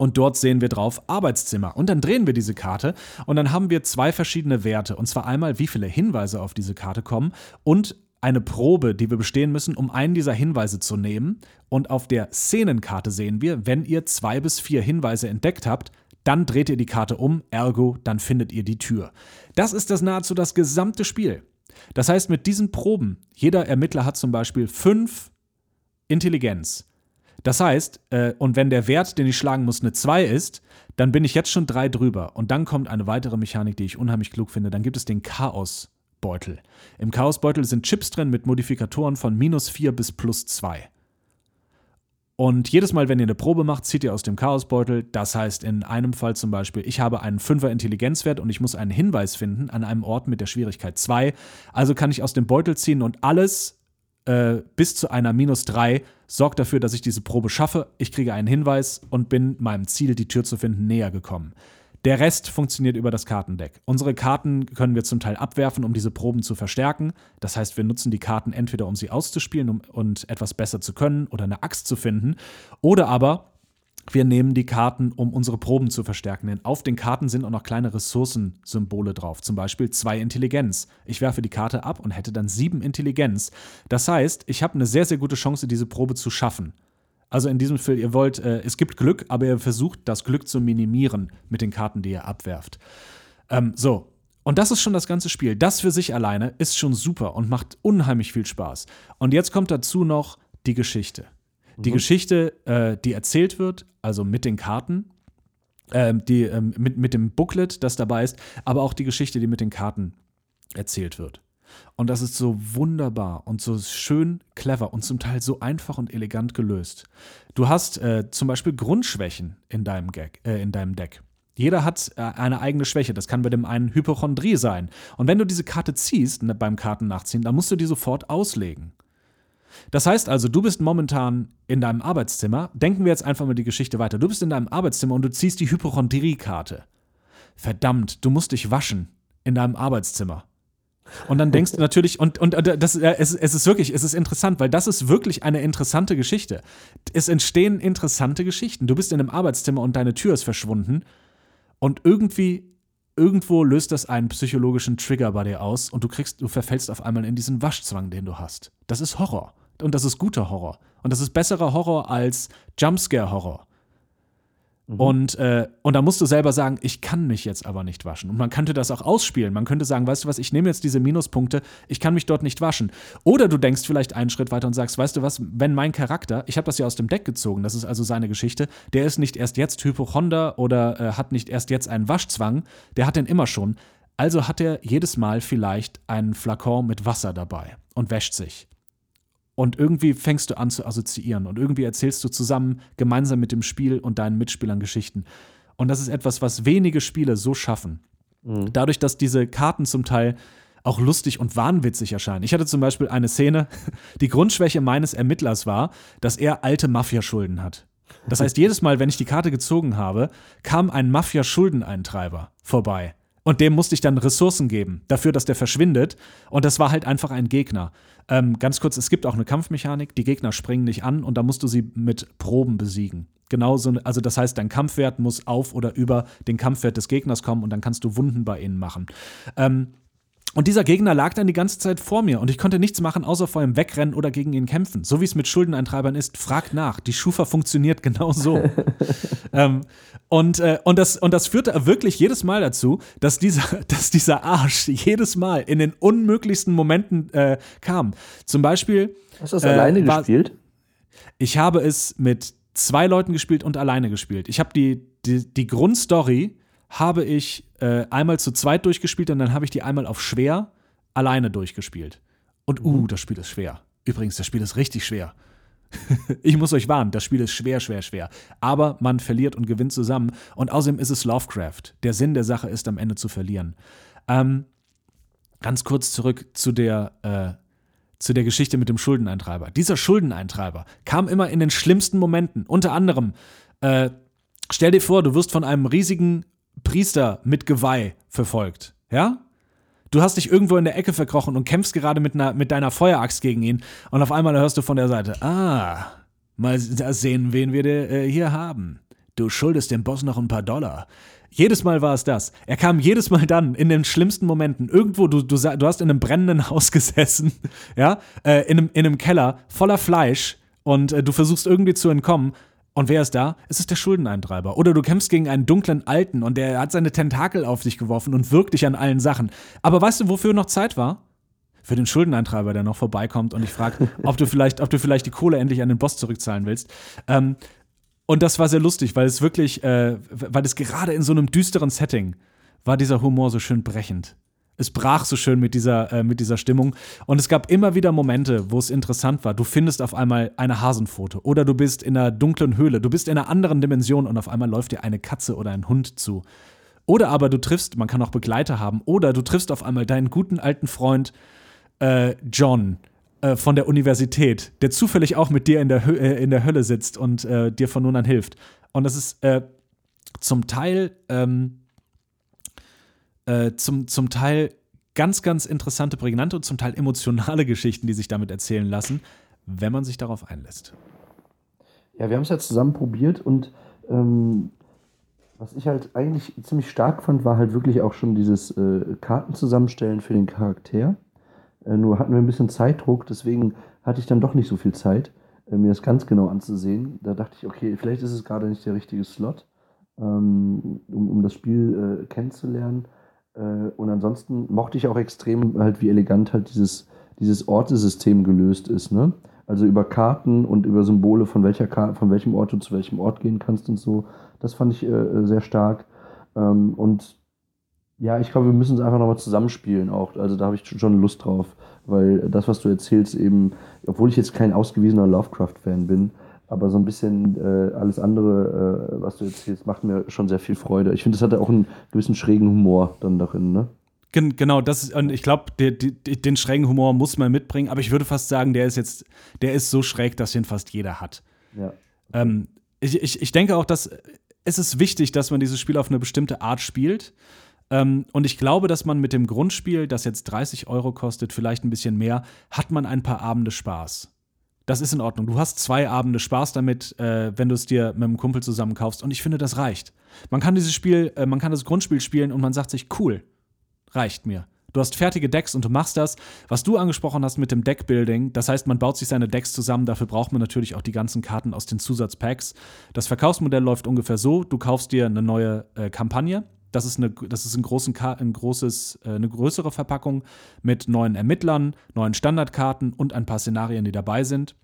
und dort sehen wir drauf Arbeitszimmer. Und dann drehen wir diese Karte und dann haben wir zwei verschiedene Werte. Und zwar einmal, wie viele Hinweise auf diese Karte kommen und eine Probe, die wir bestehen müssen, um einen dieser Hinweise zu nehmen. Und auf der Szenenkarte sehen wir, wenn ihr zwei bis vier Hinweise entdeckt habt, dann dreht ihr die Karte um, ergo, dann findet ihr die Tür. Das ist das nahezu das gesamte Spiel. Das heißt, mit diesen Proben, jeder Ermittler hat zum Beispiel fünf Intelligenz. Das heißt, äh, und wenn der Wert, den ich schlagen muss, eine 2 ist, dann bin ich jetzt schon 3 drüber. Und dann kommt eine weitere Mechanik, die ich unheimlich klug finde. Dann gibt es den Chaosbeutel. Im Chaosbeutel sind Chips drin mit Modifikatoren von minus 4 bis plus 2. Und jedes Mal, wenn ihr eine Probe macht, zieht ihr aus dem Chaosbeutel. Das heißt, in einem Fall zum Beispiel, ich habe einen 5er Intelligenzwert und ich muss einen Hinweis finden an einem Ort mit der Schwierigkeit 2. Also kann ich aus dem Beutel ziehen und alles äh, bis zu einer minus 3 sorgt dafür, dass ich diese Probe schaffe. Ich kriege einen Hinweis und bin meinem Ziel, die Tür zu finden, näher gekommen. Der Rest funktioniert über das Kartendeck. Unsere Karten können wir zum Teil abwerfen, um diese Proben zu verstärken. Das heißt, wir nutzen die Karten entweder, um sie auszuspielen um, und etwas besser zu können oder eine Axt zu finden. Oder aber wir nehmen die Karten, um unsere Proben zu verstärken. Denn auf den Karten sind auch noch kleine Ressourcensymbole drauf. Zum Beispiel zwei Intelligenz. Ich werfe die Karte ab und hätte dann sieben Intelligenz. Das heißt, ich habe eine sehr, sehr gute Chance, diese Probe zu schaffen. Also in diesem Fall, ihr wollt, äh, es gibt Glück, aber ihr versucht, das Glück zu minimieren mit den Karten, die ihr abwerft. Ähm, so. Und das ist schon das ganze Spiel. Das für sich alleine ist schon super und macht unheimlich viel Spaß. Und jetzt kommt dazu noch die Geschichte. Die mhm. Geschichte, äh, die erzählt wird, also mit den Karten, äh, die, äh, mit, mit dem Booklet, das dabei ist, aber auch die Geschichte, die mit den Karten erzählt wird. Und das ist so wunderbar und so schön clever und zum Teil so einfach und elegant gelöst. Du hast äh, zum Beispiel Grundschwächen in deinem, Gag, äh, in deinem Deck. Jeder hat äh, eine eigene Schwäche. Das kann bei dem einen Hypochondrie sein. Und wenn du diese Karte ziehst ne, beim Kartennachziehen, dann musst du die sofort auslegen. Das heißt also, du bist momentan in deinem Arbeitszimmer. Denken wir jetzt einfach mal die Geschichte weiter. Du bist in deinem Arbeitszimmer und du ziehst die Hypochondrie-Karte. Verdammt, du musst dich waschen in deinem Arbeitszimmer. Und dann denkst du natürlich, und, und das, es, es ist wirklich, es ist interessant, weil das ist wirklich eine interessante Geschichte. Es entstehen interessante Geschichten. Du bist in einem Arbeitszimmer und deine Tür ist verschwunden und irgendwie, irgendwo löst das einen psychologischen Trigger bei dir aus und du kriegst, du verfällst auf einmal in diesen Waschzwang, den du hast. Das ist Horror. Und das ist guter Horror. Und das ist besserer Horror als Jumpscare-Horror. Mhm. Und, äh, und da musst du selber sagen, ich kann mich jetzt aber nicht waschen. Und man könnte das auch ausspielen. Man könnte sagen, weißt du was, ich nehme jetzt diese Minuspunkte, ich kann mich dort nicht waschen. Oder du denkst vielleicht einen Schritt weiter und sagst, weißt du was, wenn mein Charakter, ich habe das ja aus dem Deck gezogen, das ist also seine Geschichte, der ist nicht erst jetzt Hypochonder oder äh, hat nicht erst jetzt einen Waschzwang, der hat den immer schon. Also hat er jedes Mal vielleicht einen Flakon mit Wasser dabei und wäscht sich. Und irgendwie fängst du an zu assoziieren und irgendwie erzählst du zusammen gemeinsam mit dem Spiel und deinen Mitspielern Geschichten. Und das ist etwas, was wenige Spiele so schaffen. Mhm. Dadurch, dass diese Karten zum Teil auch lustig und wahnwitzig erscheinen. Ich hatte zum Beispiel eine Szene, die Grundschwäche meines Ermittlers war, dass er alte Mafiaschulden hat. Das heißt, jedes Mal, wenn ich die Karte gezogen habe, kam ein Mafia-Schuldeneintreiber vorbei. Und dem musste ich dann Ressourcen geben, dafür, dass der verschwindet. Und das war halt einfach ein Gegner. Ähm, ganz kurz, es gibt auch eine Kampfmechanik, die Gegner springen nicht an und da musst du sie mit Proben besiegen. Genauso, also das heißt, dein Kampfwert muss auf oder über den Kampfwert des Gegners kommen und dann kannst du Wunden bei ihnen machen. Ähm, und dieser Gegner lag dann die ganze Zeit vor mir und ich konnte nichts machen, außer vor ihm wegrennen oder gegen ihn kämpfen. So wie es mit Schuldeneintreibern ist, fragt nach. Die Schufa funktioniert genau so. ähm, und, äh, und, das, und das führte wirklich jedes Mal dazu, dass dieser, dass dieser Arsch jedes Mal in den unmöglichsten Momenten äh, kam. Zum Beispiel. Hast du das äh, alleine war, gespielt? Ich habe es mit zwei Leuten gespielt und alleine gespielt. Ich habe die, die, die Grundstory habe ich äh, einmal zu zweit durchgespielt und dann habe ich die einmal auf schwer alleine durchgespielt. Und uh, mhm. das Spiel ist schwer. Übrigens, das Spiel ist richtig schwer. ich muss euch warnen, das Spiel ist schwer, schwer, schwer. Aber man verliert und gewinnt zusammen. Und außerdem ist es Lovecraft. Der Sinn der Sache ist, am Ende zu verlieren. Ähm, ganz kurz zurück zu der, äh, zu der Geschichte mit dem Schuldeneintreiber. Dieser Schuldeneintreiber kam immer in den schlimmsten Momenten. Unter anderem, äh, stell dir vor, du wirst von einem riesigen Priester mit Geweih verfolgt. Ja? Du hast dich irgendwo in der Ecke verkrochen und kämpfst gerade mit, einer, mit deiner Feueraxt gegen ihn und auf einmal hörst du von der Seite, ah, mal sehen, wen wir äh, hier haben. Du schuldest dem Boss noch ein paar Dollar. Jedes Mal war es das. Er kam jedes Mal dann in den schlimmsten Momenten. Irgendwo, du, du, du hast in einem brennenden Haus gesessen, ja, äh, in, einem, in einem Keller voller Fleisch und äh, du versuchst irgendwie zu entkommen und wer ist da? Es ist der Schuldeneintreiber. Oder du kämpfst gegen einen dunklen Alten und der hat seine Tentakel auf dich geworfen und wirkt dich an allen Sachen. Aber weißt du, wofür noch Zeit war? Für den Schuldeneintreiber, der noch vorbeikommt und ich frage, ob du vielleicht, ob du vielleicht die Kohle endlich an den Boss zurückzahlen willst. Ähm, und das war sehr lustig, weil es wirklich, äh, weil es gerade in so einem düsteren Setting war dieser Humor so schön brechend es brach so schön mit dieser, äh, mit dieser Stimmung. Und es gab immer wieder Momente, wo es interessant war. Du findest auf einmal eine Hasenpfote oder du bist in einer dunklen Höhle, du bist in einer anderen Dimension und auf einmal läuft dir eine Katze oder ein Hund zu. Oder aber du triffst, man kann auch Begleiter haben, oder du triffst auf einmal deinen guten alten Freund äh, John äh, von der Universität, der zufällig auch mit dir in der, Hö äh, in der Hölle sitzt und äh, dir von nun an hilft. Und das ist äh, zum Teil ähm, äh, zum, zum Teil ganz, ganz interessante, prägnante und zum Teil emotionale Geschichten, die sich damit erzählen lassen, wenn man sich darauf einlässt. Ja, wir haben es ja zusammen probiert und ähm, was ich halt eigentlich ziemlich stark fand, war halt wirklich auch schon dieses äh, Karten zusammenstellen für den Charakter. Äh, nur hatten wir ein bisschen Zeitdruck, deswegen hatte ich dann doch nicht so viel Zeit, äh, mir das ganz genau anzusehen. Da dachte ich, okay, vielleicht ist es gerade nicht der richtige Slot, ähm, um, um das Spiel äh, kennenzulernen. Äh, und ansonsten mochte ich auch extrem halt, wie elegant halt dieses, dieses Ortesystem gelöst ist. Ne? Also über Karten und über Symbole, von, welcher Karte, von welchem Ort du zu welchem Ort gehen kannst und so. Das fand ich äh, sehr stark. Ähm, und ja, ich glaube, wir müssen es einfach nochmal zusammenspielen auch. Also da habe ich schon Lust drauf, weil das, was du erzählst, eben, obwohl ich jetzt kein ausgewiesener Lovecraft-Fan bin, aber so ein bisschen äh, alles andere, äh, was du erzählst, macht mir schon sehr viel Freude. Ich finde, es hat auch einen gewissen schrägen Humor dann darin, ne? Gen genau, das ist, und ich glaube, den schrägen Humor muss man mitbringen, aber ich würde fast sagen, der ist jetzt, der ist so schräg, dass den fast jeder hat. Ja. Ähm, ich, ich, ich denke auch, dass es ist wichtig, dass man dieses Spiel auf eine bestimmte Art spielt. Ähm, und ich glaube, dass man mit dem Grundspiel, das jetzt 30 Euro kostet, vielleicht ein bisschen mehr, hat man ein paar Abende Spaß. Das ist in Ordnung. Du hast zwei Abende Spaß damit, äh, wenn du es dir mit einem Kumpel zusammen kaufst. Und ich finde, das reicht. Man kann dieses Spiel, äh, man kann das Grundspiel spielen und man sagt sich, cool, reicht mir. Du hast fertige Decks und du machst das, was du angesprochen hast mit dem Deckbuilding. Das heißt, man baut sich seine Decks zusammen. Dafür braucht man natürlich auch die ganzen Karten aus den Zusatzpacks. Das Verkaufsmodell läuft ungefähr so: Du kaufst dir eine neue äh, Kampagne. Das ist, eine, das ist ein, großen ein großes, äh, eine größere Verpackung mit neuen Ermittlern, neuen Standardkarten und ein paar Szenarien, die dabei sind.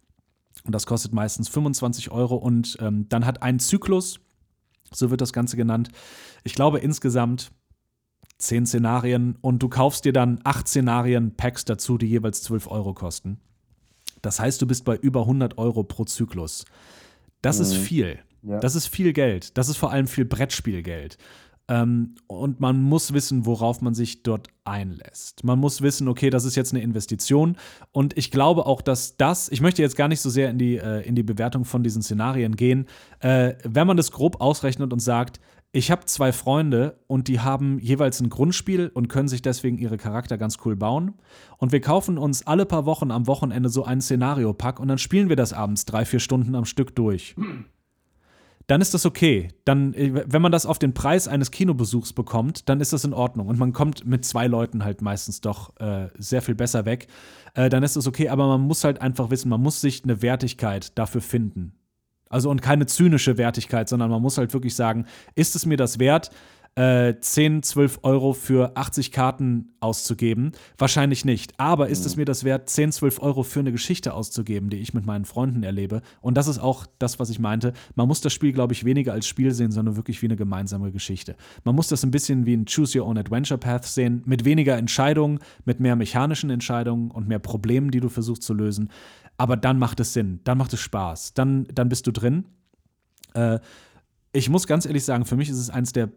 Und das kostet meistens 25 Euro. Und ähm, dann hat ein Zyklus, so wird das Ganze genannt, ich glaube insgesamt zehn Szenarien und du kaufst dir dann acht Szenarien-Packs dazu, die jeweils 12 Euro kosten. Das heißt, du bist bei über 100 Euro pro Zyklus. Das mhm. ist viel. Ja. Das ist viel Geld. Das ist vor allem viel Brettspielgeld. Ähm, und man muss wissen, worauf man sich dort einlässt. Man muss wissen, okay, das ist jetzt eine Investition. Und ich glaube auch, dass das, ich möchte jetzt gar nicht so sehr in die, äh, in die Bewertung von diesen Szenarien gehen, äh, wenn man das grob ausrechnet und sagt, ich habe zwei Freunde und die haben jeweils ein Grundspiel und können sich deswegen ihre Charakter ganz cool bauen. Und wir kaufen uns alle paar Wochen am Wochenende so einen Szenario-Pack und dann spielen wir das abends drei, vier Stunden am Stück durch. Dann ist das okay. Dann, äh, wenn man das auf den Preis eines Kinobesuchs bekommt, dann ist das in Ordnung. Und man kommt mit zwei Leuten halt meistens doch äh, sehr viel besser weg. Äh, dann ist das okay, aber man muss halt einfach wissen, man muss sich eine Wertigkeit dafür finden. Also und keine zynische Wertigkeit, sondern man muss halt wirklich sagen, ist es mir das wert, äh, 10, 12 Euro für 80 Karten auszugeben? Wahrscheinlich nicht. Aber ist mhm. es mir das wert, 10, 12 Euro für eine Geschichte auszugeben, die ich mit meinen Freunden erlebe? Und das ist auch das, was ich meinte. Man muss das Spiel, glaube ich, weniger als Spiel sehen, sondern wirklich wie eine gemeinsame Geschichte. Man muss das ein bisschen wie ein Choose Your Own Adventure Path sehen, mit weniger Entscheidungen, mit mehr mechanischen Entscheidungen und mehr Problemen, die du versuchst zu lösen. Aber dann macht es Sinn, dann macht es Spaß, dann, dann bist du drin. Äh, ich muss ganz ehrlich sagen, für mich ist es eines der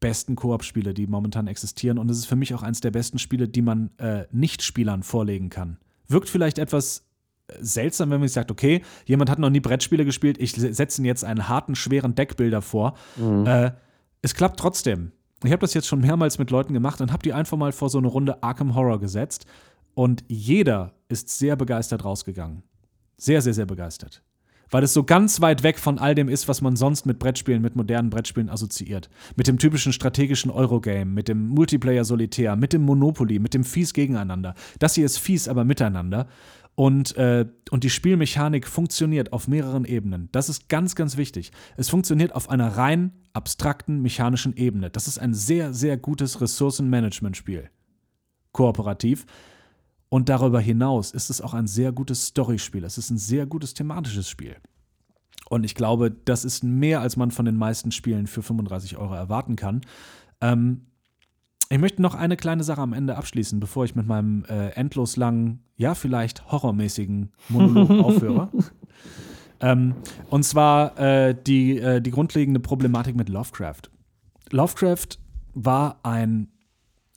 besten Koop-Spiele, die momentan existieren. Und es ist für mich auch eines der besten Spiele, die man äh, Nicht-Spielern vorlegen kann. Wirkt vielleicht etwas äh, seltsam, wenn man sich sagt, okay, jemand hat noch nie Brettspiele gespielt, ich setze ihn jetzt einen harten, schweren Deckbilder vor. Mhm. Äh, es klappt trotzdem. Ich habe das jetzt schon mehrmals mit Leuten gemacht und habe die einfach mal vor so eine Runde Arkham Horror gesetzt. Und jeder ist sehr begeistert rausgegangen. Sehr, sehr, sehr begeistert. Weil es so ganz weit weg von all dem ist, was man sonst mit Brettspielen, mit modernen Brettspielen assoziiert. Mit dem typischen strategischen Eurogame, mit dem Multiplayer-Solitär, mit dem Monopoly, mit dem Fies gegeneinander. Das hier ist fies, aber miteinander. Und, äh, und die Spielmechanik funktioniert auf mehreren Ebenen. Das ist ganz, ganz wichtig. Es funktioniert auf einer rein abstrakten mechanischen Ebene. Das ist ein sehr, sehr gutes Ressourcenmanagement-Spiel. Kooperativ. Und darüber hinaus ist es auch ein sehr gutes Storyspiel. Es ist ein sehr gutes thematisches Spiel. Und ich glaube, das ist mehr, als man von den meisten Spielen für 35 Euro erwarten kann. Ähm, ich möchte noch eine kleine Sache am Ende abschließen, bevor ich mit meinem äh, endlos langen, ja, vielleicht horrormäßigen Monolog aufhöre. Ähm, und zwar äh, die, äh, die grundlegende Problematik mit Lovecraft. Lovecraft war ein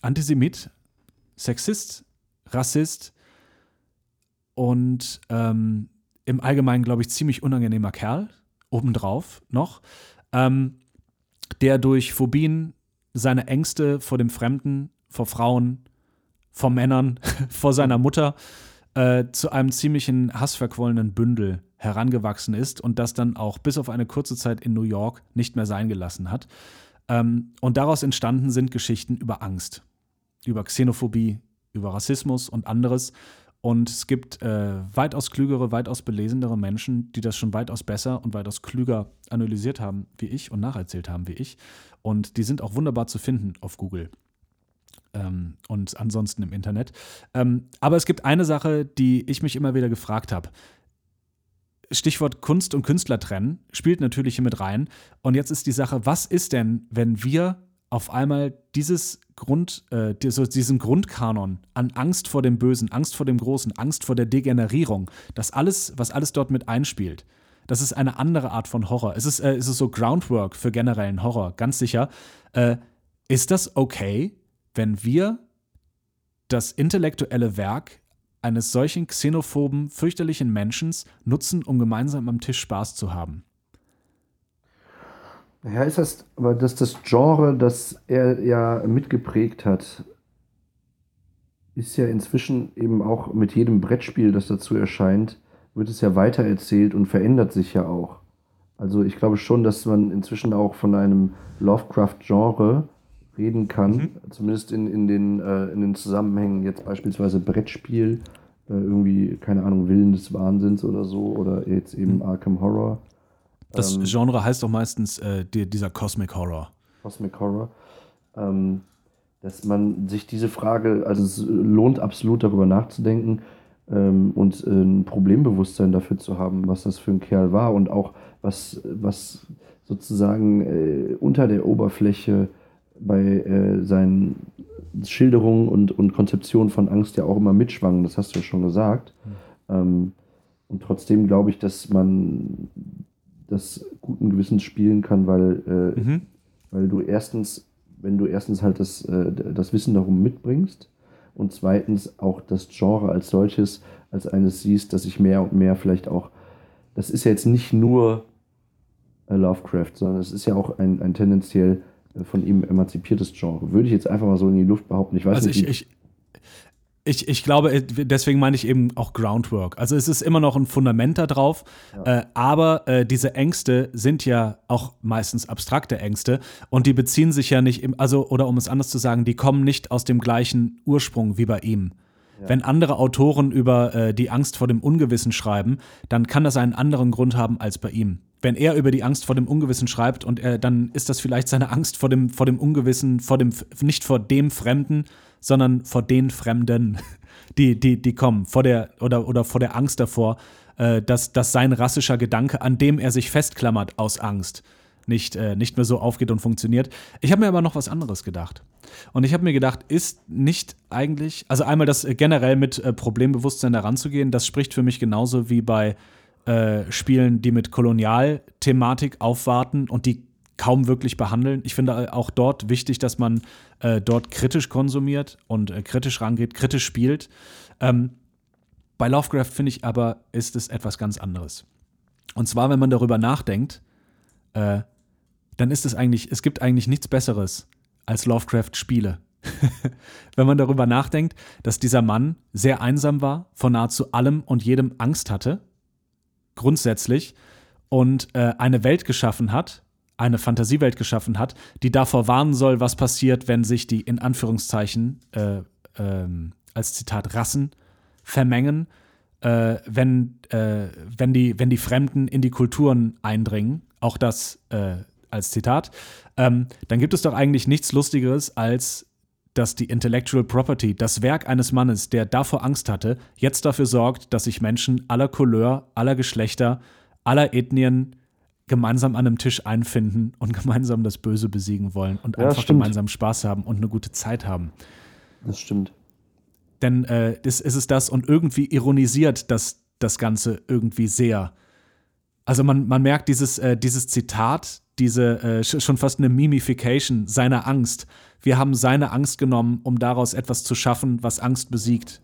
Antisemit, Sexist, Rassist und ähm, im Allgemeinen, glaube ich, ziemlich unangenehmer Kerl, obendrauf noch, ähm, der durch Phobien seine Ängste vor dem Fremden, vor Frauen, vor Männern, vor seiner Mutter äh, zu einem ziemlichen hassverquollenen Bündel herangewachsen ist und das dann auch bis auf eine kurze Zeit in New York nicht mehr sein gelassen hat. Ähm, und daraus entstanden sind Geschichten über Angst, über Xenophobie, über Rassismus und anderes. Und es gibt äh, weitaus klügere, weitaus belesendere Menschen, die das schon weitaus besser und weitaus klüger analysiert haben wie ich und nacherzählt haben wie ich. Und die sind auch wunderbar zu finden auf Google ähm, und ansonsten im Internet. Ähm, aber es gibt eine Sache, die ich mich immer wieder gefragt habe. Stichwort Kunst und Künstler trennen spielt natürlich hier mit rein. Und jetzt ist die Sache, was ist denn, wenn wir auf einmal dieses Grund, äh, diesen Grundkanon an Angst vor dem Bösen, Angst vor dem Großen, Angst vor der Degenerierung, das alles, was alles dort mit einspielt, das ist eine andere Art von Horror. Es ist, äh, es ist so Groundwork für generellen Horror, ganz sicher. Äh, ist das okay, wenn wir das intellektuelle Werk eines solchen xenophoben, fürchterlichen Menschen nutzen, um gemeinsam am Tisch Spaß zu haben. Ja, ist das, aber dass das Genre, das er ja mitgeprägt hat, ist ja inzwischen eben auch mit jedem Brettspiel, das dazu erscheint, wird es ja weitererzählt und verändert sich ja auch. Also ich glaube schon, dass man inzwischen auch von einem Lovecraft-Genre reden kann, mhm. zumindest in, in, den, äh, in den Zusammenhängen, jetzt beispielsweise Brettspiel, äh, irgendwie, keine Ahnung, Willen des Wahnsinns oder so, oder jetzt eben mhm. Arkham Horror. Das ähm, Genre heißt doch meistens äh, die, dieser Cosmic Horror. Cosmic Horror. Ähm, dass man sich diese Frage, also es lohnt absolut darüber nachzudenken ähm, und äh, ein Problembewusstsein dafür zu haben, was das für ein Kerl war und auch was, was sozusagen äh, unter der Oberfläche bei äh, seinen Schilderungen und, und Konzeptionen von Angst ja auch immer mitschwangen, das hast du ja schon gesagt. Mhm. Ähm, und trotzdem glaube ich, dass man das guten Gewissens spielen kann, weil, äh, mhm. weil du erstens, wenn du erstens halt das, äh, das Wissen darum mitbringst und zweitens auch das Genre als solches als eines siehst, dass ich mehr und mehr vielleicht auch, das ist ja jetzt nicht nur äh, Lovecraft, sondern es ist ja auch ein, ein tendenziell von ihm emanzipiertes Genre. Würde ich jetzt einfach mal so in die Luft behaupten. Ich weiß also nicht. Ich, ich, ich, ich glaube, äh, deswegen meine ich eben auch Groundwork. Also es ist immer noch ein Fundament da drauf, ja. äh, aber äh, diese Ängste sind ja auch meistens abstrakte Ängste und die beziehen sich ja nicht, im, also oder um es anders zu sagen, die kommen nicht aus dem gleichen Ursprung wie bei ihm. Ja. Wenn andere Autoren über äh, die Angst vor dem Ungewissen schreiben, dann kann das einen anderen Grund haben als bei ihm wenn er über die Angst vor dem Ungewissen schreibt und er, dann ist das vielleicht seine Angst vor dem, vor dem Ungewissen, vor dem, nicht vor dem Fremden, sondern vor den Fremden, die, die, die kommen, vor der, oder, oder vor der Angst davor, äh, dass, dass sein rassischer Gedanke, an dem er sich festklammert aus Angst, nicht, äh, nicht mehr so aufgeht und funktioniert. Ich habe mir aber noch was anderes gedacht. Und ich habe mir gedacht, ist nicht eigentlich, also einmal das generell mit äh, Problembewusstsein da ranzugehen, das spricht für mich genauso wie bei äh, Spielen, die mit Kolonialthematik aufwarten und die kaum wirklich behandeln. Ich finde auch dort wichtig, dass man äh, dort kritisch konsumiert und äh, kritisch rangeht, kritisch spielt. Ähm, bei Lovecraft finde ich aber, ist es etwas ganz anderes. Und zwar, wenn man darüber nachdenkt, äh, dann ist es eigentlich, es gibt eigentlich nichts Besseres als Lovecraft-Spiele. wenn man darüber nachdenkt, dass dieser Mann sehr einsam war, vor nahezu allem und jedem Angst hatte grundsätzlich und äh, eine Welt geschaffen hat, eine Fantasiewelt geschaffen hat, die davor warnen soll, was passiert, wenn sich die in Anführungszeichen äh, ähm, als Zitat Rassen vermengen, äh, wenn, äh, wenn, die, wenn die Fremden in die Kulturen eindringen, auch das äh, als Zitat, ähm, dann gibt es doch eigentlich nichts Lustigeres als dass die Intellectual Property, das Werk eines Mannes, der davor Angst hatte, jetzt dafür sorgt, dass sich Menschen aller Couleur, aller Geschlechter, aller Ethnien gemeinsam an einem Tisch einfinden und gemeinsam das Böse besiegen wollen und ja, einfach gemeinsam Spaß haben und eine gute Zeit haben. Das stimmt. Denn äh, das ist es das und irgendwie ironisiert das, das Ganze irgendwie sehr. Also man, man merkt dieses, äh, dieses Zitat, diese äh, schon fast eine Mimification seiner Angst. Wir haben seine Angst genommen, um daraus etwas zu schaffen, was Angst besiegt.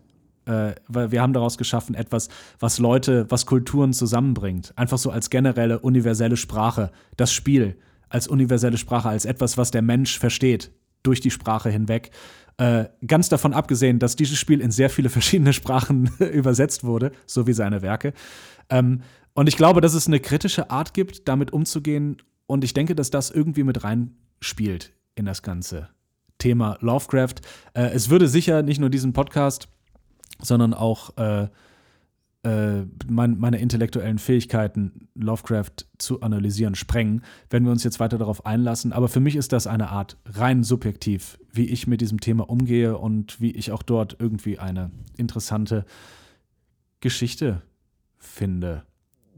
Äh, weil wir haben daraus geschaffen etwas, was Leute, was Kulturen zusammenbringt. Einfach so als generelle, universelle Sprache. Das Spiel als universelle Sprache, als etwas, was der Mensch versteht. durch die Sprache hinweg. Äh, ganz davon abgesehen, dass dieses Spiel in sehr viele verschiedene Sprachen übersetzt wurde, so wie seine Werke. Ähm, und ich glaube, dass es eine kritische Art gibt, damit umzugehen. Und ich denke, dass das irgendwie mit reinspielt in das ganze Thema Lovecraft. Äh, es würde sicher nicht nur diesen Podcast, sondern auch äh, äh, mein, meine intellektuellen Fähigkeiten, Lovecraft zu analysieren, sprengen, wenn wir uns jetzt weiter darauf einlassen. Aber für mich ist das eine Art rein subjektiv, wie ich mit diesem Thema umgehe und wie ich auch dort irgendwie eine interessante Geschichte finde,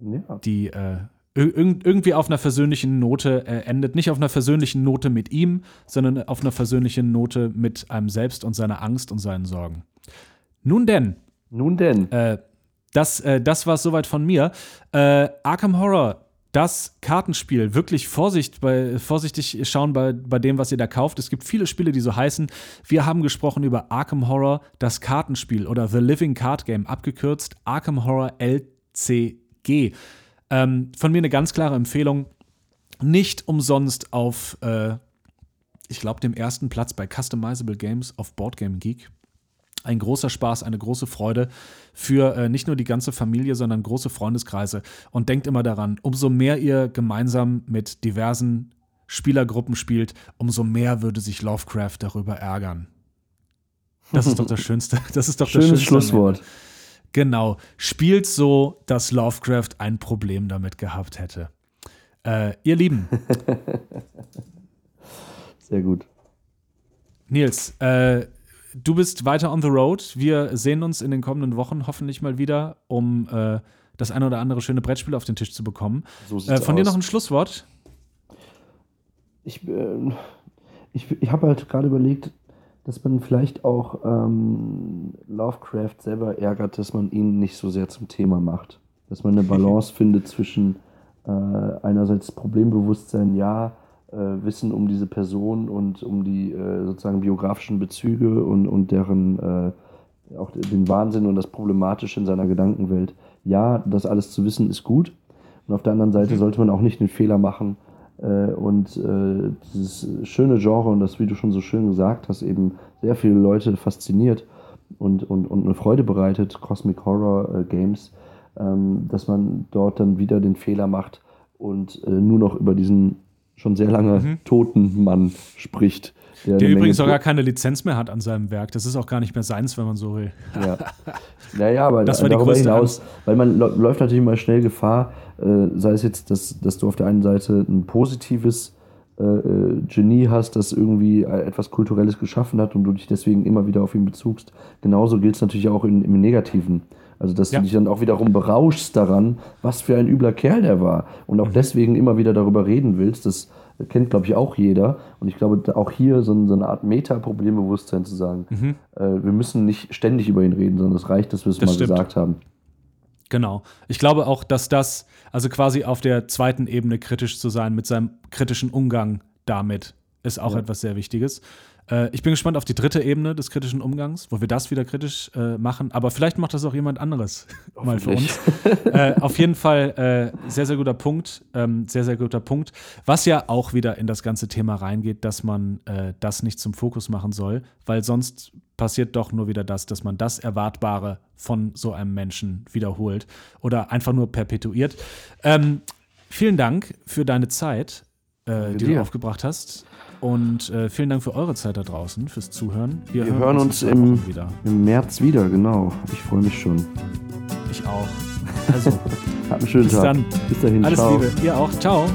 ja. die äh, irgendwie auf einer versöhnlichen Note äh, endet. Nicht auf einer versöhnlichen Note mit ihm, sondern auf einer versöhnlichen Note mit einem selbst und seiner Angst und seinen Sorgen. Nun denn. Nun denn. Äh, das, äh, das war es soweit von mir. Äh, Arkham Horror, das Kartenspiel, wirklich Vorsicht bei, vorsichtig schauen bei, bei dem, was ihr da kauft. Es gibt viele Spiele, die so heißen. Wir haben gesprochen über Arkham Horror, das Kartenspiel oder The Living Card Game, abgekürzt Arkham Horror LCG. Ähm, von mir eine ganz klare Empfehlung. Nicht umsonst auf, äh, ich glaube, dem ersten Platz bei Customizable Games auf Boardgame Geek ein großer Spaß, eine große Freude für äh, nicht nur die ganze Familie, sondern große Freundeskreise. Und denkt immer daran, umso mehr ihr gemeinsam mit diversen Spielergruppen spielt, umso mehr würde sich Lovecraft darüber ärgern. Das ist doch das Schönste. Das ist doch Schönes das Schönste Schlusswort. Genau. Spielt so, dass Lovecraft ein Problem damit gehabt hätte. Äh, ihr Lieben. Sehr gut. Nils, äh, du bist weiter on the road. Wir sehen uns in den kommenden Wochen hoffentlich mal wieder, um äh, das ein oder andere schöne Brettspiel auf den Tisch zu bekommen. So äh, von aus. dir noch ein Schlusswort? Ich, äh, ich, ich habe halt gerade überlegt, dass man vielleicht auch ähm, Lovecraft selber ärgert, dass man ihn nicht so sehr zum Thema macht. Dass man eine Balance findet zwischen äh, einerseits Problembewusstsein, ja, äh, Wissen um diese Person und um die äh, sozusagen biografischen Bezüge und, und deren äh, auch den Wahnsinn und das Problematische in seiner Gedankenwelt. Ja, das alles zu wissen ist gut. Und auf der anderen Seite mhm. sollte man auch nicht den Fehler machen äh, und äh, dieses schöne Genre und das, wie du schon so schön gesagt hast, eben sehr viele Leute fasziniert und, und, und eine Freude bereitet, Cosmic Horror äh, Games, ähm, dass man dort dann wieder den Fehler macht und nur noch über diesen schon sehr lange mhm. toten Mann spricht. Der, der übrigens auch gar keine Lizenz mehr hat an seinem Werk. Das ist auch gar nicht mehr seins, wenn man so will. Ja, naja, aber das war darüber hinaus, Angst. weil man läuft natürlich mal schnell Gefahr, äh, sei es jetzt, dass, dass du auf der einen Seite ein positives äh, äh Genie hast, das irgendwie äh, etwas Kulturelles geschaffen hat und du dich deswegen immer wieder auf ihn bezugst. Genauso gilt es natürlich auch in, im Negativen. Also, dass ja. du dich dann auch wiederum berauschst daran, was für ein übler Kerl der war. Und auch mhm. deswegen immer wieder darüber reden willst. Das kennt, glaube ich, auch jeder. Und ich glaube, auch hier so, eine Art Meta-Problembewusstsein zu sagen, mhm. äh, wir müssen nicht ständig über ihn reden, sondern es reicht, dass wir es mal stimmt. gesagt haben. Genau. Ich glaube auch, dass das, also quasi auf der zweiten Ebene kritisch zu sein, mit seinem kritischen Umgang damit, ist auch ja. etwas sehr Wichtiges. Äh, ich bin gespannt auf die dritte Ebene des kritischen Umgangs, wo wir das wieder kritisch äh, machen. Aber vielleicht macht das auch jemand anderes mal für uns. äh, auf jeden Fall äh, sehr, sehr guter Punkt. Ähm, sehr, sehr guter Punkt. Was ja auch wieder in das ganze Thema reingeht, dass man äh, das nicht zum Fokus machen soll, weil sonst passiert doch nur wieder das, dass man das Erwartbare von so einem Menschen wiederholt oder einfach nur perpetuiert. Ähm, vielen Dank für deine Zeit, äh, die du aufgebracht hast. Und äh, vielen Dank für eure Zeit da draußen, fürs Zuhören. Wir, Wir hören, hören, uns, im, wieder. im März wieder, genau. Ich freue mich schon. Ich auch. Also, habt einen schönen bis Tag. Dann. Bis dahin. Alles ciao. Liebe. Ihr auch. Ciao.